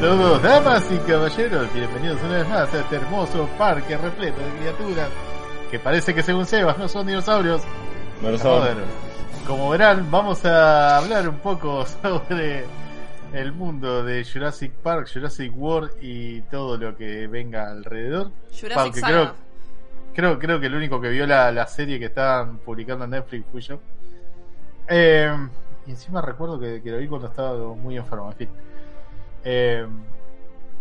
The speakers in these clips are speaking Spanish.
Saludos, damas y caballeros, bienvenidos una vez más a este hermoso parque repleto de criaturas que parece que según Sebas no son dinosaurios. No lo son. Joder. Como verán, vamos a hablar un poco sobre el mundo de Jurassic Park, Jurassic World y todo lo que venga alrededor. Jurassic Aunque creo, creo, creo que el único que vio la, la serie que estaban publicando en Netflix fui yo. Eh, y encima recuerdo que, que lo vi cuando estaba muy enfermo, en fin. Eh,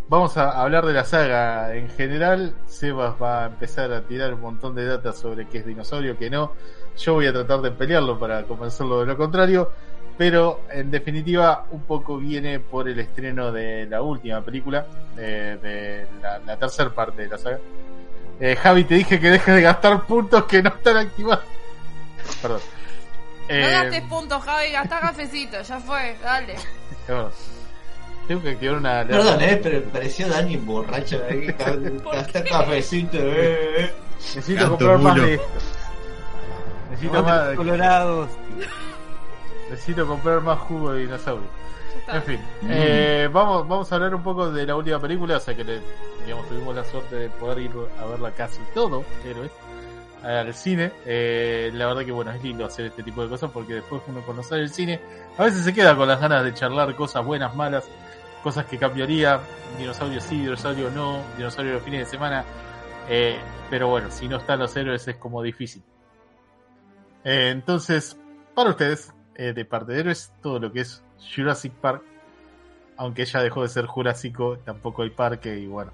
vamos a hablar de la saga en general. Sebas va a empezar a tirar un montón de datos sobre qué es dinosaurio, qué no. Yo voy a tratar de pelearlo para convencerlo de lo contrario. Pero en definitiva, un poco viene por el estreno de la última película, eh, de la, la tercera parte de la saga. Eh, Javi, te dije que dejes de gastar puntos que no están activados. Perdón. No Eh, gastes puntos, Javi, gastá cafecito, ya fue, dale. Tengo que activar una. Perdón, eh, pero pareció Dani borracho. Eh, Hasta cafecito, eh. Necesito Canto comprar más de esto. Necesito más. Colorados. Necesito comprar más jugo de dinosaurio. En fin, eh, vamos, vamos a hablar un poco de la última película, o sea que le- digamos, tuvimos la suerte de poder ir a verla casi todo, héroes, al cine. Eh, la verdad que bueno, es lindo hacer este tipo de cosas porque después uno conocer el cine, a veces se queda con las ganas de charlar cosas buenas, malas, cosas que cambiaría, dinosaurio sí, dinosaurio no, dinosaurio los fines de semana, eh, pero bueno, si no están los héroes es como difícil. Eh, entonces, para ustedes, eh, de parte de héroes, todo lo que es Jurassic Park, aunque ya dejó de ser Jurásico, tampoco hay parque y bueno,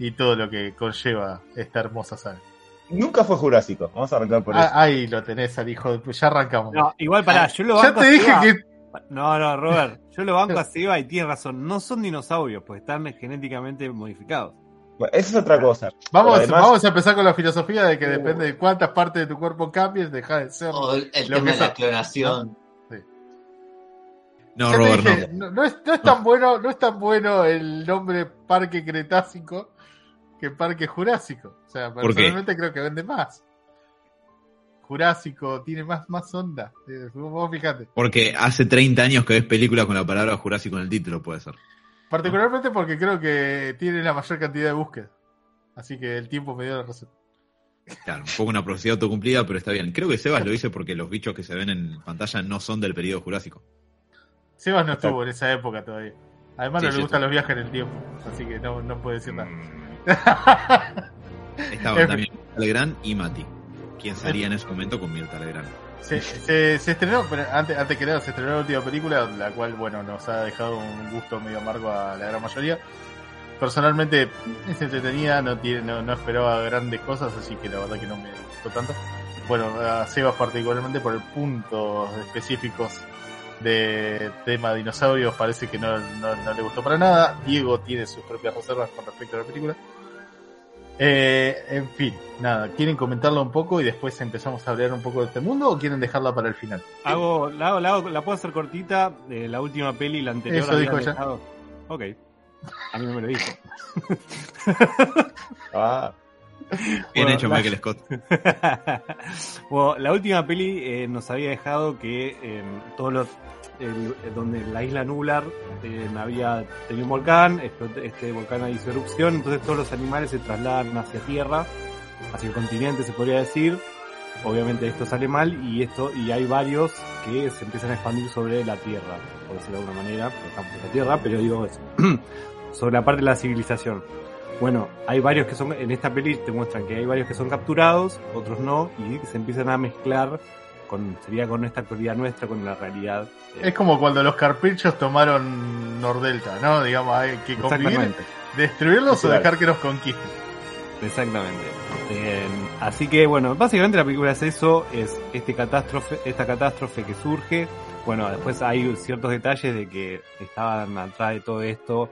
y todo lo que conlleva esta hermosa saga. Nunca fue Jurásico. Vamos a arrancar por eso. Ah, ahí lo tenés al hijo de... Ya arrancamos. No, igual pará, yo lo ya te dije que... No, no, Robert, yo lo banco a Seba y tiene razón. No son dinosaurios, pues están genéticamente modificados. Bueno, esa es otra cosa. Vamos, además- vamos a empezar con la filosofía de que Uh. depende de cuántas partes de tu cuerpo cambies, deja de ser... O el, el Lo tema que de la clonación. No, Robert, dije, no. es, no es tan bueno, no es tan bueno el nombre Parque Cretácico que Parque Jurásico. O sea, personalmente creo que vende más. Jurásico tiene más, más onda. Eh, Vos fijate. Porque hace 30 años que ves películas con la palabra Jurásico en el título, puede ser. Particularmente porque creo que tiene la mayor cantidad de búsquedas. Así que el tiempo me dio la razón. Claro, un poco una profecía autocumplida, pero está bien. Creo que Sebas lo dice porque los bichos que se ven en pantalla no son del periodo Jurásico. Sebas no estuvo en esa época todavía. Además Sí, no le gustan los viajes en el tiempo. Así que no, no puede decir nada. Estaban En también Legrand y Mati. ¿Quién sería en ese momento con Mirta Legrand? Se, se, se estrenó, pero antes, antes que nada, se estrenó la última película, la cual, bueno, nos ha dejado un gusto medio amargo a la gran mayoría. Personalmente, es entretenida, no, tiene, no, no esperaba grandes cosas, así que la verdad que no me gustó tanto. Bueno, a Sebas particularmente por puntos específicos de tema dinosaurios parece que no, no, no le gustó para nada. Diego tiene sus propias reservas con respecto a la película. Eh, en fin, nada, ¿quieren comentarlo un poco y después empezamos a hablar un poco de este mundo o quieren dejarla para el final? Hago, la, hago- la, hago- la puedo hacer cortita. De la última peli y la anterior. Eso dijo dejado- Ok. A mí no me lo dijo. Ah, Bien Bueno, hecho, la- Michael Scott. bueno, la última peli eh, nos había dejado que eh, todos los el- eh, donde la isla Nular eh, había tenido un volcán, explotó- este volcán hizo erupción, entonces todos los animales se trasladan hacia tierra, hacia el continente se podría decir. Obviamente esto sale mal y esto y hay varios que se empiezan a expandir sobre la tierra, por decirlo de alguna manera, en la tierra, pero digo eso, sobre la parte de la civilización. Bueno, hay varios que son, en esta peli te muestran que hay varios que son capturados, otros no, y se empiezan a mezclar con, sería con esta actualidad nuestra, con la realidad. eh, Es como cuando los carpinchos tomaron Nordelta, ¿no? Digamos, hay que convivir, destruirlos o dejar que nos conquisten. Exactamente. Eh, así que bueno, básicamente la película es eso, es este catástrofe, esta catástrofe que surge. Bueno, después hay ciertos detalles de que estaban atrás de todo esto.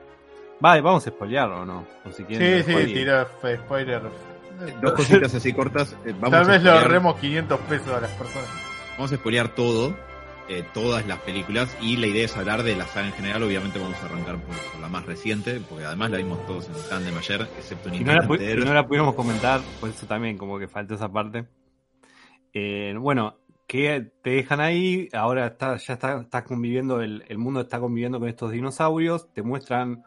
Vale, vamos a spoilearlo o no. O si quieren, Sí, sí, spoiler. tira spoiler. Dos cositas así cortas. eh, Vamos Tal a vez le spoilear- ahorremos 500 pesos a las personas. Vamos a spoilear todo, eh, todas las películas, y la idea es hablar de la saga en general. Obviamente vamos a arrancar por, por la más reciente, porque además la vimos todos en el tandem ayer, excepto Y no, la, y no la pudimos comentar, por eso también como que falta esa parte. Eh, bueno, que te dejan ahí, ahora está, ya está, está conviviendo, el, el mundo está conviviendo con estos dinosaurios, te muestran,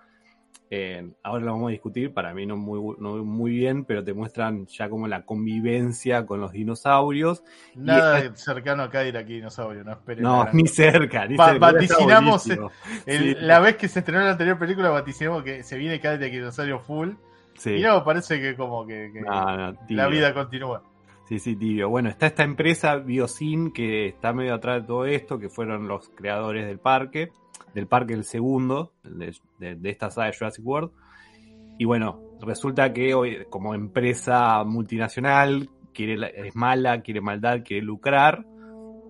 eh, ahora lo vamos a discutir, para mí no muy, no muy bien, pero te muestran ya como la convivencia con los dinosaurios. Nada cercano a Cadillac y dinosaurio, no esperen. No, ni cerca, ni cerca. vaticinamos, buenísimo. El- Sí. La vez que se estrenó la anterior película, vaticinamos que se viene Cadillac y dinosaurio full. Sí. Y no, parece que como que, que No, no, la vida continúa. Sí, sí, tibio. Bueno, está esta empresa Biosyn que está medio atrás de todo esto, que fueron los creadores del parque, del parque el segundo, de, esta saga de Jurassic World. Y bueno, resulta que hoy, como empresa multinacional, quiere, es mala, quiere maldad, quiere lucrar.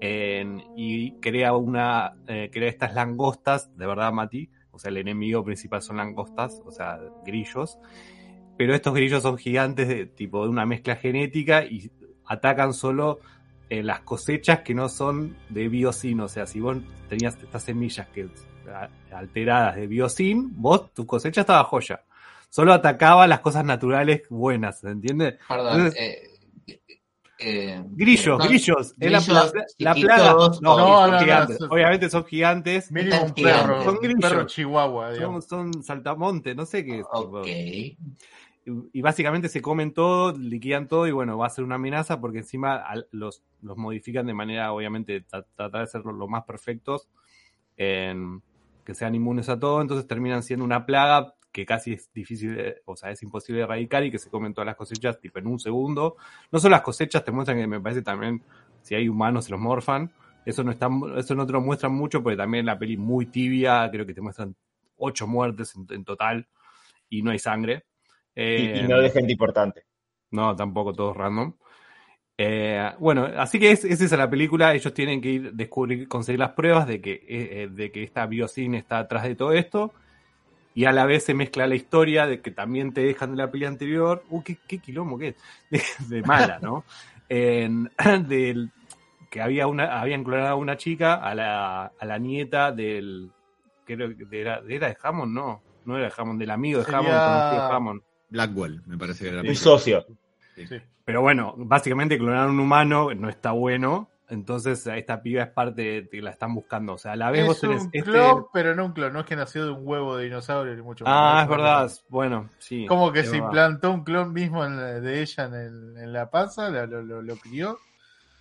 y crea una eh, crea estas langostas, de verdad, Mati. O sea, el enemigo principal son langostas, o sea, grillos. Pero estos grillos son gigantes de tipo de una mezcla genética y atacan solo eh, las cosechas que no son de biocin. O sea, si vos tenías estas semillas que alteradas de biocin, vos tu cosecha estaba joya. Solo atacaba las cosas naturales buenas, ¿se entiende? Perdón. Entonces- eh, eh, Grillos, no, grillos, la, grillos la- plaga. No, No, no, no, gigantes. Obviamente son gigantes. Mínimo un perro, Son un grillos. perro chihuahua, Son, son saltamontes, no sé qué. es, Ok. tipo. y, y básicamente se comen todo, liquidan todo y bueno, va a ser una amenaza porque encima al- los, los modifican de manera, obviamente, tra- tratar de ser lo, lo más perfectos, en- que sean inmunes a todo, entonces terminan siendo una plaga que casi es difícil, de- o sea, es imposible de erradicar y que se comen todas las cosechas tipo en un segundo. No solo las cosechas, te muestran que me parece también, si hay humanos se los morfan. Eso no, está, eso no te lo muestran mucho porque también la peli muy tibia, creo que te muestran ocho muertes en, en total y no hay sangre. Y, Eh, y no de gente importante. no, tampoco todos random. Eh, bueno, así que es, es esa la película. Ellos tienen que ir descubrir, conseguir las pruebas de que, eh, eh, de que esta biocine está atrás de todo esto. Y a la vez se mezcla la historia de que también te dejan de la peli anterior. Uh, qué, qué quilombo que es. De, de mala, ¿no? En- del, que había una, habían clonado a una chica, a la, a la nieta del. Creo que era, era de Hammond, no. No era de Hammond, del amigo de Sería- Hammond, conocido de Hammond. Blackwell, me parece que era película. socio. Sí. Pero bueno, básicamente clonar a un humano no está bueno. Entonces esta piba es parte de que la están buscando. O sea, a la vez vos Es tenés un este. clon, pero no un clon. No es que nació de un huevo de dinosaurio ni mucho Ah, menos. es verdad. Bueno, sí. Como que se verdad. implantó un clon mismo en la- de ella en, el- en la panza, la- lo, lo, lo crió.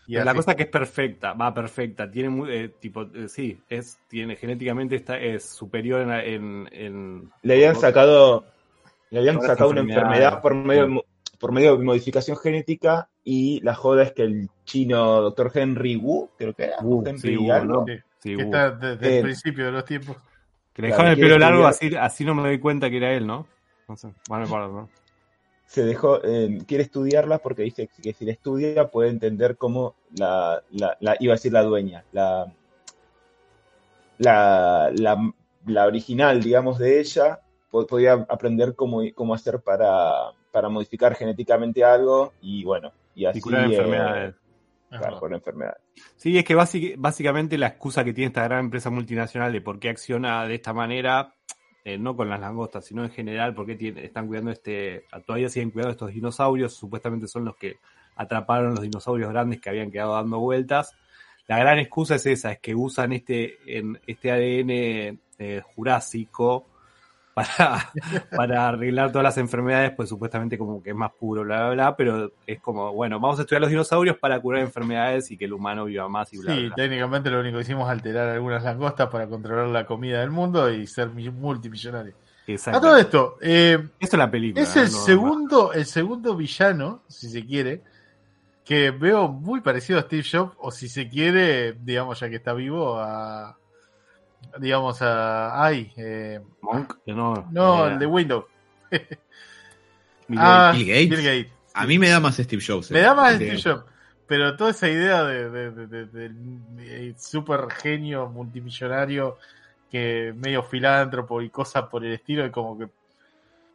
Y la cosa que es perfecta, va perfecta, tiene muy, eh, tipo, eh, sí, es, tiene, genéticamente está, es superior en, en, en- Le habían sacado, le habían sacado una enfermedad por medio, por medio de modificación genética y la joda es que el chino Dr. Henry Wu, creo que era, Wu, Henry sí, Wu, ¿no? Sí, sí, que está desde Eh, el principio de los tiempos. Que le claro, dejaron el pelo largo, así, así no me doy cuenta que era él, ¿no? No sé, bueno, se dejó, eh, quiere estudiarla porque dice que si la estudia puede entender cómo la, la, la- iba a decir la dueña, la, la, la, la original, digamos, de ella, po- podía aprender cómo, cómo hacer para, para modificar genéticamente algo y bueno, y así Y curar eh, enfermedades. claro, por enfermedades. Sí, es que básic- básicamente la excusa que tiene esta gran empresa multinacional de por qué acciona de esta manera, eh, no con las langostas, sino en general, porque están cuidando este, todavía siguen cuidando estos dinosaurios, supuestamente son los que atraparon los dinosaurios grandes que habían quedado dando vueltas. La gran excusa es esa, es que usan este, en, este ADN eh, jurásico para, para arreglar todas las enfermedades, pues supuestamente como que es más puro, bla, bla, bla, pero es como, bueno, vamos a estudiar los dinosaurios para curar enfermedades y que el humano viva más y bla, Sí, bla. técnicamente lo único que hicimos es alterar algunas langostas para controlar la comida del mundo y ser mi- multimillonario. Exacto. A todo esto, eh, Esto es la película. es el no- no- segundo, el segundo villano, si se quiere, que veo muy parecido a Steve Jobs, o si se quiere, digamos, ya que está vivo, a digamos a ay, eh, Monk, que no, no, eh, el de Windows. Bill Ah, Bill Gates. Bill Gates. A mí me da más Steve Jobs. Me eh. da más Steve Jobs. Pero toda esa idea de, de, de- de- de- de super genio multimillonario que medio filántropo y cosas por el estilo, es como que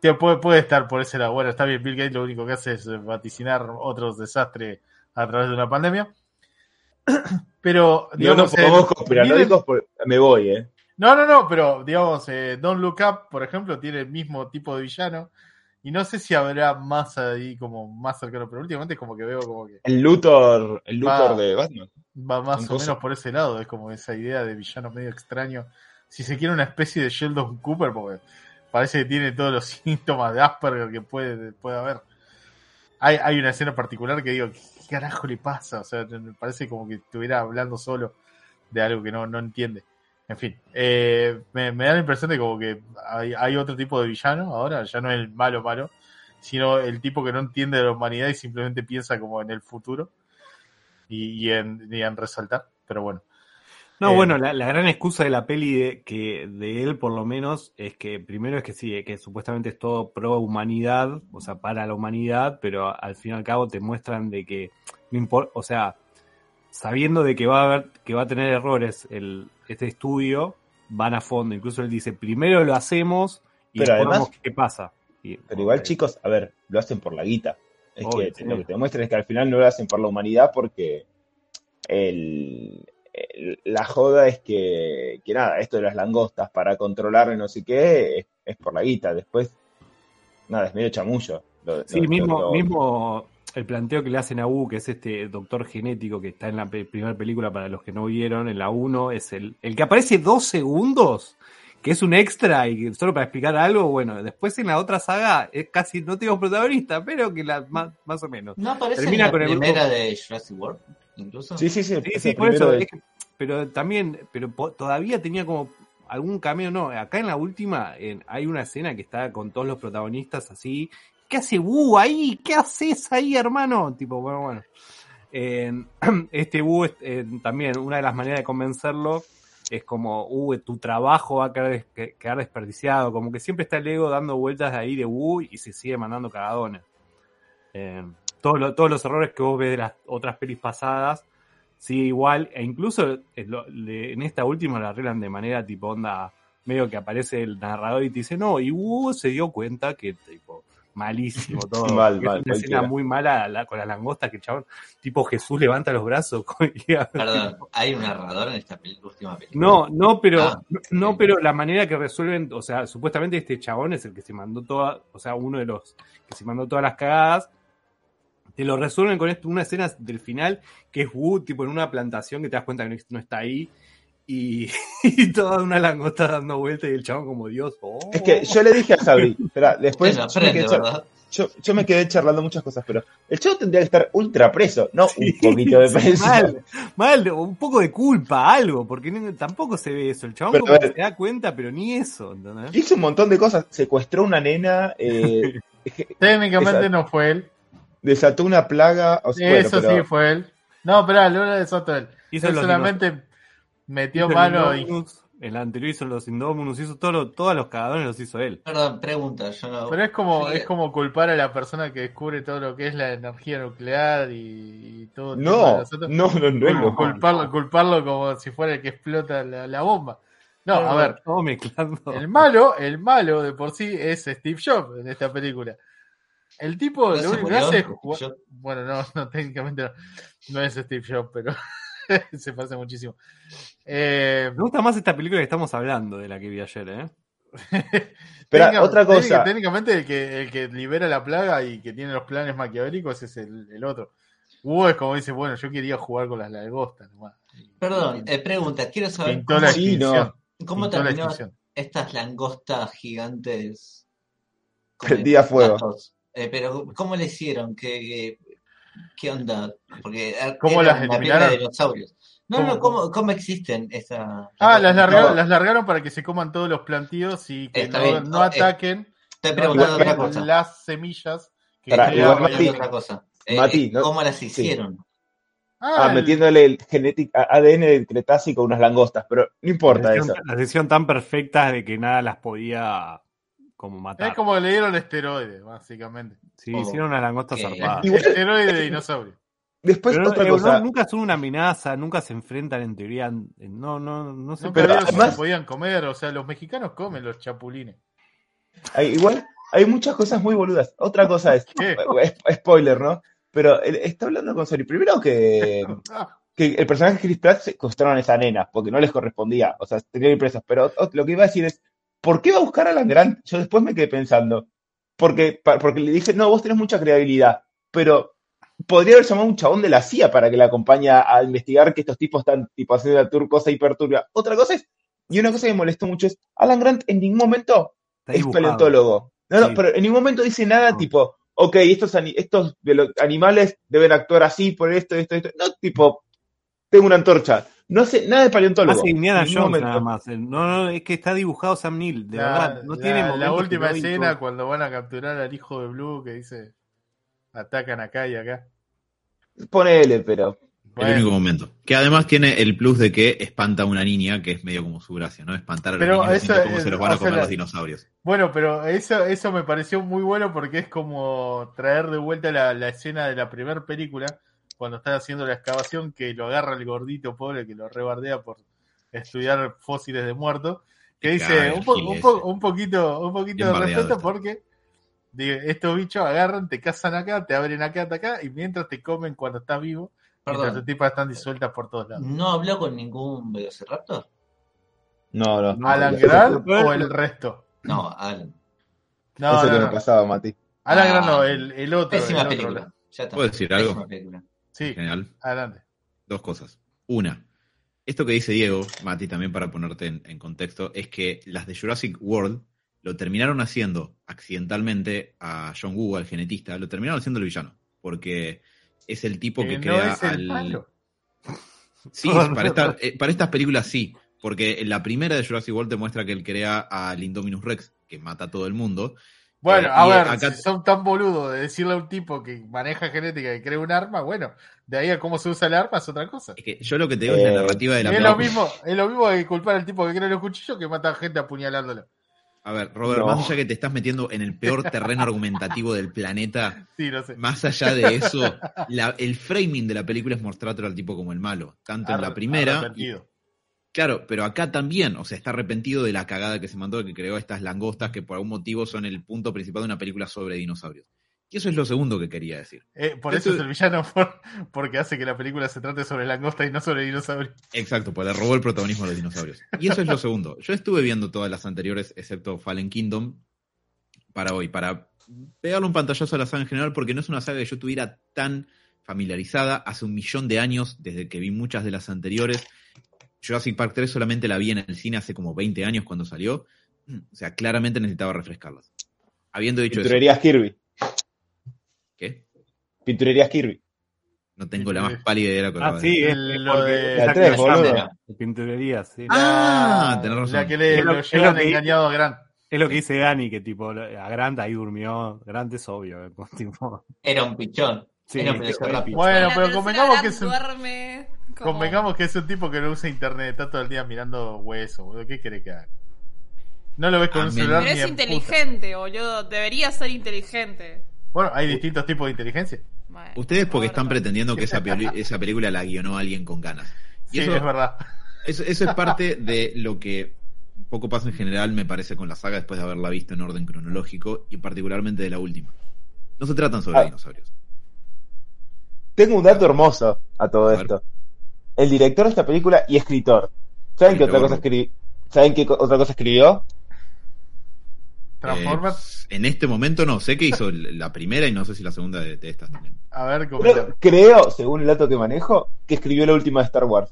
te puede, puede estar por ese lado. Bueno, está bien, Bill Gates lo único que hace es vaticinar otros desastres a través de una pandemia. Pero, No digamos, nos eh, pongamos conspiranoicos, por- me voy, ¿eh? no, no, no, pero digamos, eh, Don't Look Up, por ejemplo, tiene el mismo tipo de villano. Y no sé si habrá más ahí como más cercano, pero últimamente es como que veo como que El Luthor, el Luthor Va. de Batman. va más o menos por ese lado. Es como esa idea de villano medio extraño. Si se quiere una especie de Sheldon Cooper, porque parece que tiene todos los síntomas de Asperger que puede, puede haber. Hay, hay una escena particular que digo, ¿qué carajo le pasa? O sea, me parece como que estuviera hablando solo de algo que no, no entiende. En fin, eh, me, da la impresión de como que hay, hay otro tipo de villano ahora, ya no el malo malo, sino el tipo que no entiende de la humanidad y simplemente piensa como en el futuro y, y en resaltar. Pero bueno, No, Eh, bueno, la, la gran excusa de la peli de, que de él, por lo menos, es que primero es que sí, que supuestamente es todo pro humanidad, o sea, para la humanidad, pero al fin y al cabo te muestran de que no importa, o sea, sabiendo de que va a haber, que va a tener errores el, este estudio, van a fondo. Incluso él dice, primero lo hacemos y Pero además- qué pasa. Y- Pero igual, chicos, a ver, lo hacen por la guita. Es Obvio, que sí. lo que te demuestran es que al final no lo hacen por la humanidad porque el- la joda es que, que nada, esto de las langostas para controlar y no sé qué es, es por la guita. Después, nada, es medio chamullo. Lo- Sí, lo- mismo, lo- mismo el planteo que le hacen a Wu, que es este doctor genético que está en la pe- primera película para los que no vieron, en la 1, es el, el que aparece dos segundos, que es un extra y que solo para explicar algo, bueno, después en la otra saga es casi, no tengo protagonista, pero que la, más, más o menos. ¿No aparece Termina en la con el primera de Jurassic World? Incluso. Sí, sí, sí. Sí, es sí, el por eso, primero de- es que- pero también, pero po- todavía tenía como algún cameo, no, acá en la última en- hay una escena que está con todos los protagonistas así, ¿qué hace Wu ahí? ¿Qué haces ahí, hermano? Tipo, bueno, bueno. En- este Wu también, una de las maneras de convencerlo es como, uh, tu trabajo va a quedar, des- que- quedar desperdiciado, como que siempre está el ego dando vueltas de ahí de Wu y se sigue mandando cagadones. Eh, todos, lo- todos los errores que vos ves de las otras pelis pasadas, sigue igual, e incluso en, lo- le- en esta última la arreglan de manera tipo onda, medio que aparece el narrador y te dice, no, y Wu se dio cuenta que tipo malísimo todo. Mal, que mal, es una escena muy mala la- con las langostas que el chabón, tipo Jesús levanta los brazos. Perdón, ¿hay un narrador en esta última película? no, no, pero Ah, no, pero la manera que resuelven, o sea, supuestamente este chabón es el que se mandó toda, o sea, uno de los que se mandó todas las cagadas. Te lo resuelven con esto, una escena del final que es Wu, tipo en una plantación que te das cuenta que no, está ahí. Y, y toda una langosta dando vueltas y el chabón como Dios. oh. Es que yo le dije a Sabri, espera, después Bueno, yo, me aprende, quedé yo- yo me quedé charlando muchas cosas, pero el chavo tendría que estar ultra preso, no Sí, un poquito de sí, preso. mal, mal, un poco de culpa, algo, porque tampoco se ve eso. El chabón Pero, como ver. se da cuenta, pero ni eso. ¿entendés? Hizo un montón de cosas, secuestró una nena, eh, técnicamente Esa- no fue él. Desató una plaga, o sea, bueno, Eso pero- sí fue él. No, no era desató él. Hizo Él los solamente metió Hizo el mano y Indominus, la anterior hizo los Indominus, hizo todo lo- todos los cagadones los hizo él. Perdón, pregunta, yo no. Pero es como, Sí, es como culpar a la persona que descubre todo lo que es la energía nuclear y, y todo. el No, nosotros. no, no, no, No, culparlo, culparlo como si fuera el que explota la, la bomba. No, a ver, el malo, el malo de por sí es Steve Jobs en esta película. El tipo ¿No lo único que hace es jugar. Bueno, no, no, técnicamente no, no es Steve Jobs, pero se parece muchísimo. Eh, Me gusta más esta película que estamos hablando de la que vi ayer, ¿eh? Técnica- otra cosa. técnica- Técnicamente el que, el que libera la plaga y que tiene los planes maquiavélicos es el, el otro. Hugo es como dice, bueno, yo quería jugar con las langostas nomás. Perdón, eh, pregunta, quiero saber Pintó cómo, la Sí, no. cómo terminó estas langostas gigantes. el- fuego. gatos. Eh, pero, ¿cómo le hicieron? ¿Qué, qué onda? Porque er- ¿Cómo las eliminaron? de dinosaurios. No, ¿Cómo, no, ¿cómo, cómo existen estas? Ah, las largaron, No. las largaron para que se coman todos los plantíos y que Está no, bien, no no, eh, ataquen Estoy no preguntando ataquen otra cosa. las semillas que Pará, igual, preguntando Mati, otra cosa. Eh, Mati, ¿no? ¿Cómo las Sí. hicieron? Ah, el- metiéndole el genético ADN del Cretácico a unas langostas, pero no importa la eso. decisión, la decisión tan perfecta de que nada las podía como matar. Es como que le dieron esteroides, básicamente. Sí, Oh, hicieron una langosta zarpada. Esteroide de dinosaurio. Después Pero otra eh, cosa. no- nunca son una amenaza, nunca se enfrentan en teoría. No, no, no. No pero además- se podían comer, o sea, los mexicanos comen los chapulines. hay- igual hay muchas cosas muy boludas. Otra cosa es, spoiler, ¿no? Pero él está hablando con Sony. Primero que, que el personaje de Chris Pratt se costaron a esa nena, porque no les correspondía. O sea, tenían impresas. Pero lo que iba a decir es, ¿por qué va a buscar a Alan Grant? Yo después me quedé pensando. Porque, porque le dije, no, vos tenés mucha credibilidad, pero podría haber llamado a un chabón de la CIA para que le acompañe a investigar que estos tipos están tipo haciendo la tur cosa hiperturbia. Otra cosa es, y una cosa que me molestó mucho es, Alan Grant en ningún momento Está es dibujado. paleontólogo. No, no, pero en ningún momento dice nada No. tipo, ok, estos, estos animales deben actuar así por esto, esto, esto. No, tipo, tengo una antorcha. No hace nada de paleontólogo. Hace Indiana Jones nada más. Eh, No, no, es que está dibujado Sam Neill, de la, verdad. No la- tiene la última escena cuando van a capturar al hijo de Blue que dice atacan acá y acá. Ponele, pero. El único momento. Que además tiene el plus de que espanta a una niña, que es medio como su gracia, ¿no? Espantar a los Pero niños eso diciendo cómo es- se los van a comer la- los dinosaurios. bueno, pero eso, eso me pareció muy bueno porque es como traer de vuelta la, la escena de la primera película, cuando están haciendo la excavación, que lo agarra el gordito pobre que lo rebardea por estudiar fósiles de muertos, que dice un, po- Gil un, po- ese. un poquito, un poquito de respeto porque digo, estos bichos agarran, te cazan acá, te abren acá, hasta acá, y mientras te comen cuando estás vivo, Perdón. tus tipas están disueltas por todos lados. ¿No habló con ningún Velociraptor? No, no. No, ¿Alan eso- o el resto? No, Alan. No, eso no, que no. me pasaba, Mati. Alan Ah, Grant no, el, el otro. Pésima el otro. película. Ya está. ¿Puedo decir Pésima algo? película. Sí, general. adelante. Dos cosas. Una, esto que dice Diego, Mati, también para ponerte en, en contexto, es que las de Jurassic World lo terminaron haciendo accidentalmente a John Woo, al genetista, lo terminaron haciendo el villano. Porque es el tipo que, Que no crea es el al. malo. Sí, para, esta- eh, para estas películas sí. Porque en la primera de Jurassic World te muestra que él crea al Indominus Rex, que mata a todo el mundo. Bueno, Eh, a ver, eh, acá- si son tan boludos de decirle a un tipo que maneja genética y crea un arma, bueno, de ahí a cómo se usa el arma es otra cosa. Es que yo lo que te digo es Eh, la narrativa de la Es lo, película. mismo, es lo mismo que culpar al tipo que crea los cuchillos que mata a gente apuñalándolo. A ver, Robert, No. más allá que te estás metiendo en el peor terreno argumentativo del planeta, Sí, no sé. más allá de eso, la- el framing de la película es mostrártelo al tipo como el malo. Tanto en la primera. y-. claro, pero acá también, o sea, está arrepentido de la cagada que se mandó, que creó estas langostas que por algún motivo son el punto principal de una película sobre dinosaurios. Y eso es lo segundo que quería decir. Eh, por eso es el villano, por- porque hace que la película se trate sobre langosta y no sobre dinosaurios. Exacto, pues le robó el protagonismo a los dinosaurios. Y eso es lo segundo. Yo estuve viendo todas las anteriores, excepto Fallen Kingdom, para hoy, para pegarle un pantallazo a la saga en general, porque no es una saga que yo tuviera tan familiarizada hace un millón de años, desde que vi muchas de las anteriores. Jurassic Park 3 solamente la vi en el cine hace como 20 años cuando salió. O sea, claramente necesitaba refrescarlas. Habiendo dicho eso, Pinturerías Kirby. ¿qué? Pinturerías Kirby. No tengo la más pálida idea de lo que Ah, sí, es Lo de- La tres, que boludo. llama, de Pinturería, sí. Ah, La- tenés razón. La que le Es lo- lo es lo llevan que- engañado a Grant. Es lo que dice Gani, que tipo, a Grant ahí durmió. Grant es obvio. tipo, Era un pichón. sí, Era un Velociraptor. Bueno, pero convengamos que es un- duerme como- Convengamos que es un tipo que no usa internet, está todo el día mirando hueso, boludo. ¿Qué quiere que haga? No lo ves con un celular Pero ni es en puta. inteligente, boludo. Debería ser inteligente. Bueno, hay distintos tipos de inteligencia. Bueno, Ustedes porque están pretendiendo que esa, peli- esa película la guionó alguien con ganas. Y Sí, eso, es verdad. eso, eso es parte de lo que un poco pasa en general, me parece, con la saga después de haberla visto en orden cronológico y particularmente de la última. No se tratan sobre Ah. dinosaurios. Tengo un dato hermoso a todo A ver. esto. El director de esta película y escritor. ¿Saben qué otra cosa escribió? ¿Saben qué otra cosa escribió? Transformers. Eh, en este momento no, sé que hizo la primera y no sé si la segunda de, de estas también. A ver, Creo, creo, según el dato que manejo, que escribió la última de Star Wars.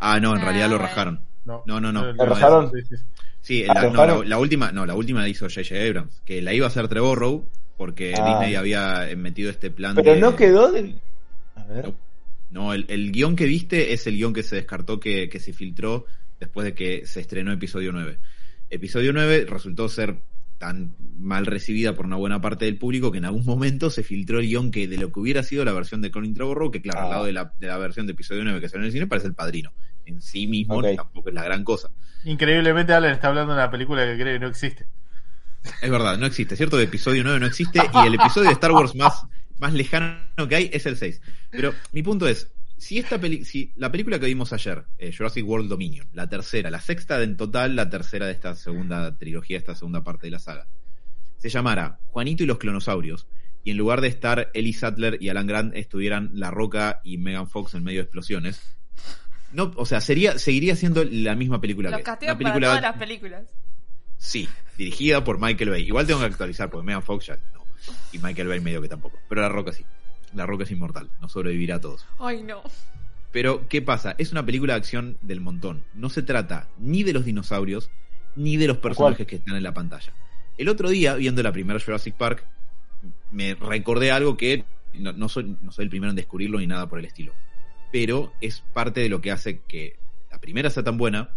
Ah, no, en Ah, realidad lo bueno. rajaron. No, No, no, no. Eh, ¿La rajaron? sí, sí, Ah, la, ¿lo no, la, rajaron? la última, no, la última la hizo J.J. Abrams, que la iba a hacer Trevorrow porque Ah. Disney había metido este plan Pero de... no quedó del... A ver. No. El, el guion que viste es el guion que se descartó, que, que se filtró después de que se estrenó episodio 9. Episodio 9 resultó ser tan mal recibida por una buena parte del público que en algún momento se filtró el guion que de lo que hubiera sido la versión de Colin Trevorrow, que claro, Ah. al lado de la, de la versión de episodio 9 que salió en el cine parece el padrino. En sí mismo tampoco es la gran cosa. Increíblemente, Alan está hablando de una película que cree que no existe. Es verdad, no existe. Cierto, el episodio 9 no existe y el episodio de Star Wars más, más lejano que hay es el 6. Pero mi punto es, si esta peli si la película que vimos ayer, eh, Jurassic World Dominion, la tercera, la sexta en total, la tercera de esta segunda trilogía, esta segunda parte de la saga, se llamara Juanito y los clonosaurios, y en lugar de estar Ellie Sattler y Alan Grant estuvieran La Roca y Megan Fox en medio de explosiones, no, o sea, sería, seguiría siendo la misma película Los que es. castigan Una para película todas las películas. Sí, dirigida por Michael Bay. Igual tengo que actualizar porque Megan Fox ya no. Y Michael Bay medio que tampoco. Pero La Roca sí. La Roca es inmortal, no sobrevivirá a todos. Ay, no. Pero, ¿qué pasa? Es una película de acción del montón. No se trata ni de los dinosaurios, ni de los personajes que están en la pantalla. El otro día, viendo la primera Jurassic Park, me recordé algo que no, no soy, no soy el primero en descubrirlo ni nada por el estilo. Pero es parte de lo que hace que la primera sea tan buena,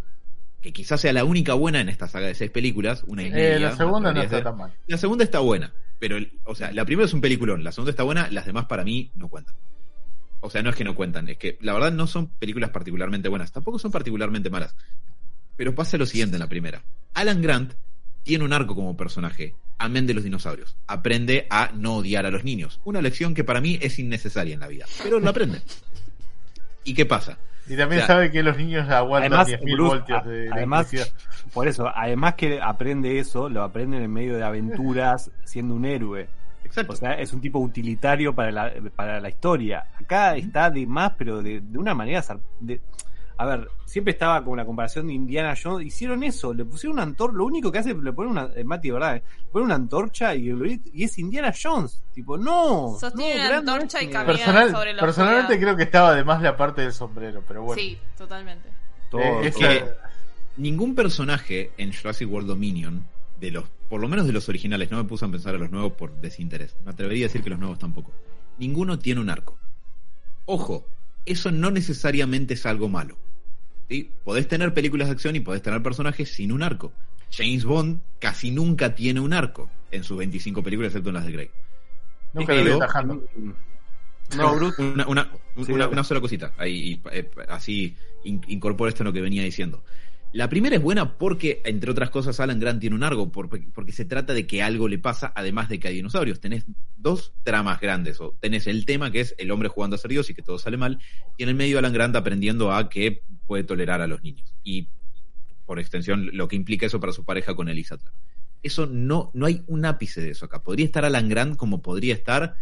que quizás sea la única buena en esta saga de seis películas, una y Eh, media, la segunda no está tan mal. La segunda está buena, pero, el- o sea, la primera es un peliculón, la segunda está buena, las demás para mí no cuentan. O sea, no es que no cuentan, es que la verdad no son películas particularmente buenas, tampoco son particularmente malas. Pero pasa lo siguiente en la primera. Alan Grant tiene un arco como personaje, amén de los dinosaurios. Aprende a no odiar a los niños. Una lección que para mí es innecesaria en la vida, pero lo aprende. ¿Y qué pasa? Y también O sea, sabe que los niños aguantan Además, 10.000 Bruce, voltios a- de además, por eso, además que aprende eso, lo aprende en el medio de aventuras siendo un héroe. Exacto. O sea, es un tipo utilitario para la, para la historia. Acá está de más, pero de, de una manera... de- a ver, siempre estaba con la comparación de Indiana Jones. Hicieron eso, le pusieron una antorcha. Lo único que hace es le ponen una. eh, Mati, ¿verdad? eh, Pone una antorcha y, es Indiana Jones. Tipo, no. Sostiene no, la antorcha y camina. Personal- sobre la personalmente oscuridad. creo que estaba de más la parte del sombrero, pero bueno. Sí, totalmente. Todo, Eh, esa- que- ningún personaje en Jurassic World Dominion, de los, por lo menos de los originales, no me puse a pensar en los nuevos por desinterés. Me atrevería a decir que los nuevos tampoco. Ninguno tiene un arco. Ojo, eso no necesariamente es algo malo. ¿Sí? Podés tener películas de acción y podés tener personajes sin un arco. James Bond casi nunca tiene un arco en sus 25 películas, excepto en las de Grey. Nunca lo vi. No, Bruce. Una, una, Sí, una, dale. una sola cosita, ahí, eh, así in- incorporo esto en lo que venía diciendo. La primera es buena porque, entre otras cosas, Alan Grant tiene un arco, porque, se trata de que algo le pasa, además de que hay dinosaurios. Tenés dos tramas grandes, o tenés el tema que es el hombre jugando a ser Dios y que todo sale mal, y en el medio Alan Grant aprendiendo a que puede tolerar a los niños. Y, por extensión, lo que implica eso para su pareja con Elisa. Eso no, no hay un ápice de eso acá. Podría estar Alan Grant como podría estar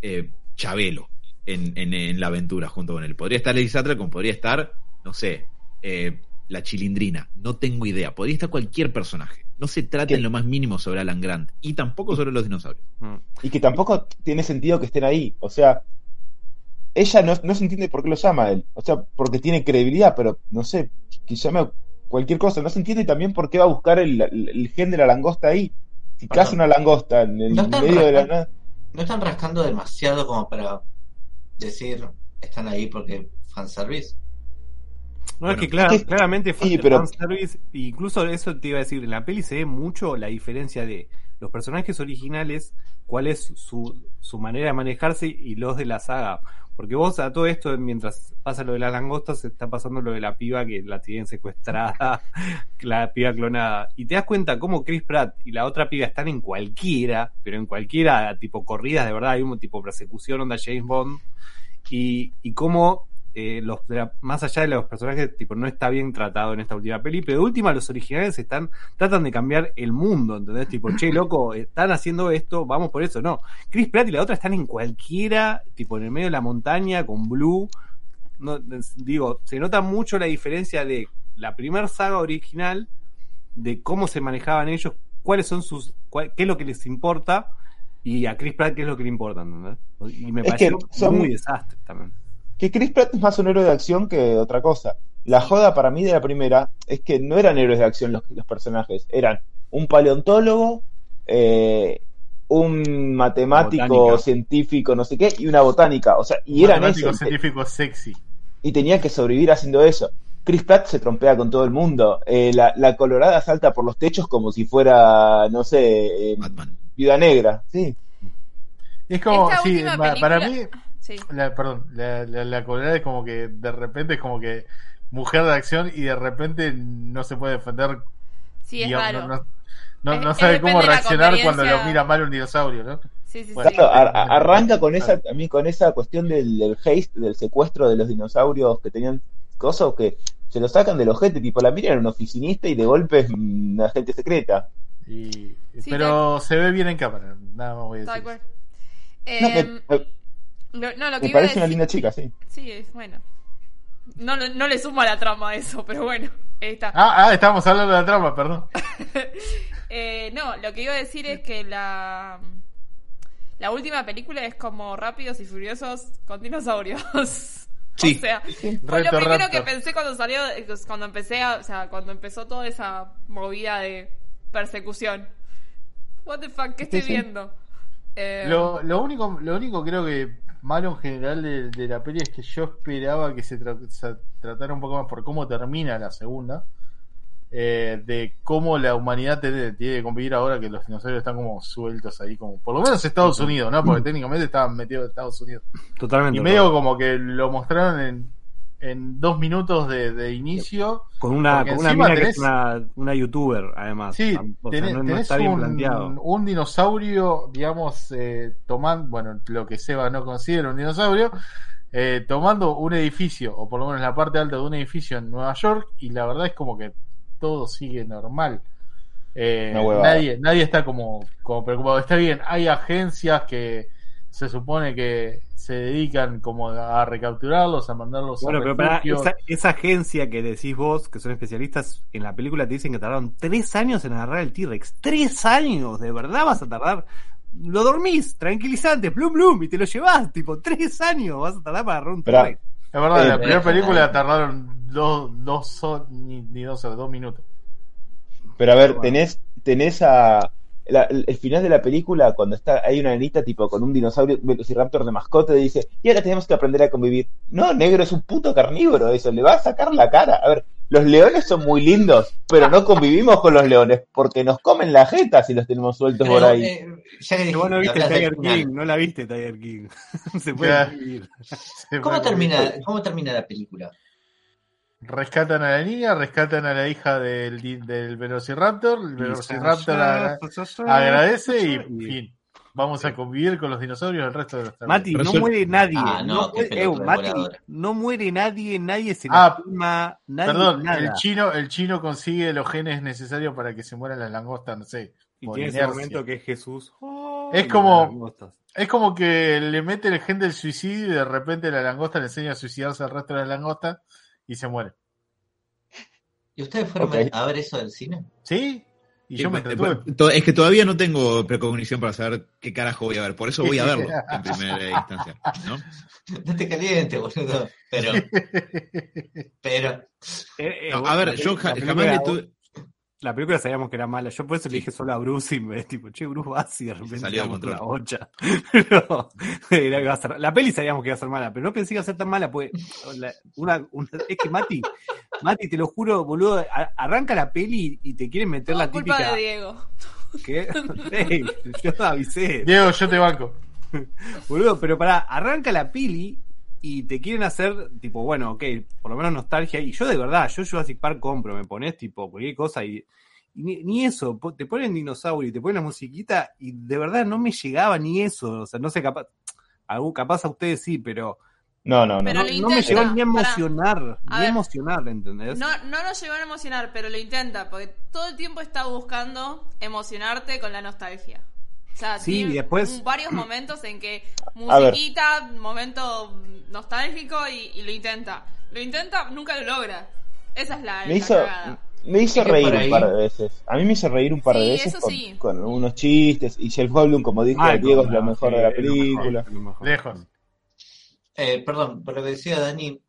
eh, Chabelo en, en, la aventura junto con él. Podría estar Elisa como podría estar, no sé, eh, la chilindrina. No tengo idea. Podría estar cualquier personaje. No se trata ¿Qué? en lo más mínimo sobre Alan Grant. Y tampoco sobre los dinosaurios. Mm. Y que tampoco tiene sentido que estén ahí. O sea, ella no, no se entiende por qué lo llama a él. O sea, porque tiene credibilidad, pero no sé, que llame cualquier cosa. No se entiende también por qué va a buscar el, el- el gen de la langosta ahí. Si Perdón. caza una langosta en el No están medio de la nada. No están rascando demasiado como para decir están ahí porque fanservice. No, Bueno, es que clara- es que- claramente fue sí, pero- fanservice, incluso eso te iba a decir, en la peli se ve mucho la diferencia de los personajes originales, cuál es su, su manera de manejarse y los de la saga. Porque vos a todo esto, mientras pasa lo de las langostas, se está pasando lo de la piba que la tienen secuestrada, la piba clonada. Y te das cuenta cómo Chris Pratt y la otra piba están en cualquiera, pero en cualquiera, tipo corridas de verdad, hay un tipo persecución, onda James Bond, y, y cómo eh, los de la- más allá de los personajes tipo no está bien tratado en esta última peli pero de última los originales están tratan de cambiar el mundo ¿entendés? tipo che loco están haciendo esto vamos por eso no Chris Pratt y la otra están en cualquiera tipo en el medio de la montaña con Blue no, digo se nota mucho la diferencia de la primer saga original de cómo se manejaban ellos cuáles son sus cuál- qué es lo que les importa y a Chris Pratt qué es lo que le importa ¿entendés? y me Es pareció que son- muy desastre también Que Chris Pratt es más un héroe de acción que otra cosa. La joda para mí de la primera es que no eran héroes de acción los, los personajes, eran un paleontólogo, eh, un matemático, Botánica. científico, no sé qué, y una botánica. O sea, y eran Matemático eso. y te- científico sexy. y tenían que sobrevivir haciendo eso. Chris Pratt se trompea con todo el mundo. Eh, la, la colorada salta por los techos como si fuera, no sé, eh, Batman. viuda negra. Sí. Es como, Esta sí, para mí, Sí. la, perdón, la, la, es como que de repente es como que mujer de acción y de repente no se puede defender. Sí, es digamos, raro. no- no- no, Es- no es sabe cómo reaccionar cuando lo mira mal un dinosaurio, ¿no? Sí, sí, Bueno, sí. Claro, ar- ar- arranca con esa, también con esa cuestión del, del haste, del secuestro de los dinosaurios que tenían cosas que se lo sacan del ojete, tipo la mira era un oficinista y de golpe es una agente secreta. Y, Sí, pero se ve bien en cámara, nada más voy a Tal decir. No, me, Em, lo, no, lo que me iba a parece una linda chica, sí. Sí, es bueno. No, no le suma la trama a eso, pero bueno, ahí está. Ah, ah, estábamos hablando de la trama, perdón. Eh, no, lo que iba a decir es que la la última película es como Rápidos y Furiosos con dinosaurios. Sí. O sea, fue Reto lo primero Raptor. que pensé cuando salió, cuando empecé a, o sea, cuando empezó toda esa movida de persecución. What the fuck, ¿qué estoy Sí, sí. viendo? Eh, Lo, lo único, lo único creo que malo en general de, de la peli es que yo esperaba que se, tra- se tratara un poco más por cómo termina la segunda. eh, de cómo la humanidad tiene, tiene que convivir ahora que los dinosaurios están como sueltos ahí, como por lo menos Estados Unidos, ¿no? Porque técnicamente estaban metidos en Estados Unidos. Totalmente. Y medio como que lo mostraron en, en dos minutos de, de inicio. con una, con una mina que es una, una youtuber, además. Sí, O sea, tenés, no, no tenés está bien un, planteado. un dinosaurio, digamos, eh, tomando, bueno, lo que Seba no considera un dinosaurio, eh, tomando un edificio, o por lo menos la parte alta de un edificio en Nueva York, y la verdad es como que todo sigue normal. Eh, nadie, nadie está como, como preocupado. Está bien, hay agencias que se supone que se dedican como a recapturarlos, a mandarlos Bueno, a pero para esa, esa agencia que decís vos, que son especialistas, en la película te dicen que tardaron tres años en agarrar el T-Rex. ¡Tres años! ¿De verdad vas a tardar? Lo dormís, tranquilizante, plum plum, y te lo llevás, tipo, tres años vas a tardar para agarrar un Pero- T-Rex. Es verdad, Eh, la primera eh, película eh. tardaron dos, dos ni, ni dos dos minutos. Pero a ver, tenés, tenés a la- el final de la película cuando está hay una nenita tipo con un dinosaurio velociraptor de mascota y dice, y ahora tenemos que aprender a convivir. No, negro es un puto carnívoro eso, le va a sacar la cara. A ver, los leones son muy lindos, pero no convivimos con los leones porque nos comen la jeta si los tenemos sueltos por Pero, ahí. eh, ya vos no viste Tiger King, no la viste Tiger King. Se puede. Se ¿Cómo termina, ¿Cómo termina la película? Rescatan a la niña, rescatan a la hija del, del Velociraptor, el Velociraptor agra- agradece y fin. Vamos a convivir con los dinosaurios el resto de los Mati, no muere nadie. Ah, no, muere, eh, Mati, no muere nadie, nadie se Ah, lastima, nadie Perdón, nada. el chino, el chino consigue los genes necesarios para que se mueran las langostas, no sé. y tiene ese momento que es Jesús. oh, Es como-. Es como que le mete el gen del suicidio y de repente la langosta le enseña a suicidarse al resto de las langostas y se muere. ¿Y ustedes fueron a ver eso del cine? ¿Sí? Y Sí, yo me eh, entretuve. to- Es que todavía no tengo precognición para saber qué carajo voy a ver. Por eso voy a verlo en primera instancia. ¿no? No te calientes, boludo. Pero, pero, Eh, eh, No, a ver, yo jamás le tuve. La película sabíamos que era mala. Yo por eso le dije solo a Bruce y me tipo, che, Bruce vas y de repente Salió de era que iba a ser- la peli sabíamos que iba a ser mala, pero no pensé que iba a ser tan mala, pues la- una, una- es que Mati, Mati, te lo juro, boludo, a- arranca la peli y te quieren meter Todo la culpa típica. de Diego. ¿Qué? Yo te avisé. Diego, yo te banco. Boludo, pero para arranca la pili y te quieren hacer, tipo, bueno, ok, por lo menos nostalgia. Y yo de verdad, yo Jurassic Park compro, me pones tipo cualquier cosa y, y ni, ni eso, te ponen dinosaurio y te ponen la musiquita y de verdad no me llegaba ni eso. O sea, no sé, capaz, algún, capaz a ustedes sí, pero, No, no, no. Pero no, me llegó ni a emocionar, A ni a ver. emocionar, ¿entendés? No, no nos llegó a emocionar, pero lo intenta, porque todo el tiempo está buscando emocionarte con la nostalgia. O sea, Sí, tiene y después- varios momentos en que musiquita, momento nostálgico y, y lo intenta. Lo intenta, nunca lo logra. Esa es la, Me la hizo, cagada. me hizo reír un par de veces. A mí me hizo reír un par de veces eso con, sí. con unos chistes. Y Jeff Goldblum, como dijo Ay, Diego, es lo mejor sí, de la mejor, película. mejor. Lejos. eh, perdón, por lo que decía Dani,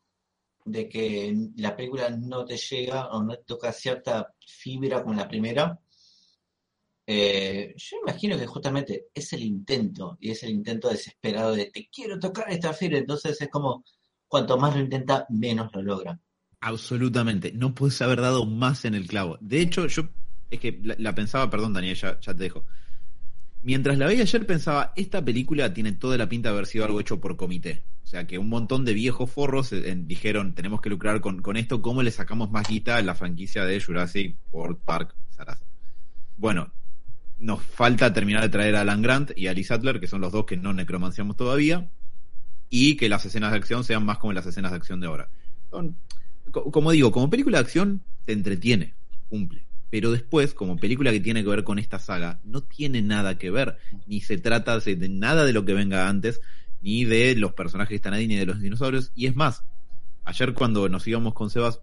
de que la película no te llega o no te toca cierta fibra como la primera. Eh, yo imagino que justamente es el intento, y es el intento desesperado de te quiero tocar esta fibra, entonces es como cuanto más lo intenta, menos lo logra. Absolutamente. No puedes haber dado más en el clavo. De hecho, yo es que la, pensaba, perdón, Daniel, ya, te dejo. Mientras la veía ayer pensaba, esta película tiene toda la pinta de haber sido algo hecho por comité. O sea, que un montón de viejos forros eh, en- dijeron, tenemos que lucrar con, con esto, ¿cómo le sacamos más guita a la franquicia de Jurassic World Park bueno, nos falta terminar de traer a Alan Grant y a Liz Adler, que son los dos que no necromanciamos todavía, y que las escenas de acción sean más como las escenas de acción de ahora. Como digo, como película de acción te entretiene, cumple. Pero después, como película que tiene que ver con esta saga, no tiene nada que ver, ni se trata de, nada de lo que venga antes, ni de los personajes que están ahí, ni de los dinosaurios. Y es más, ayer cuando nos íbamos con Sebas,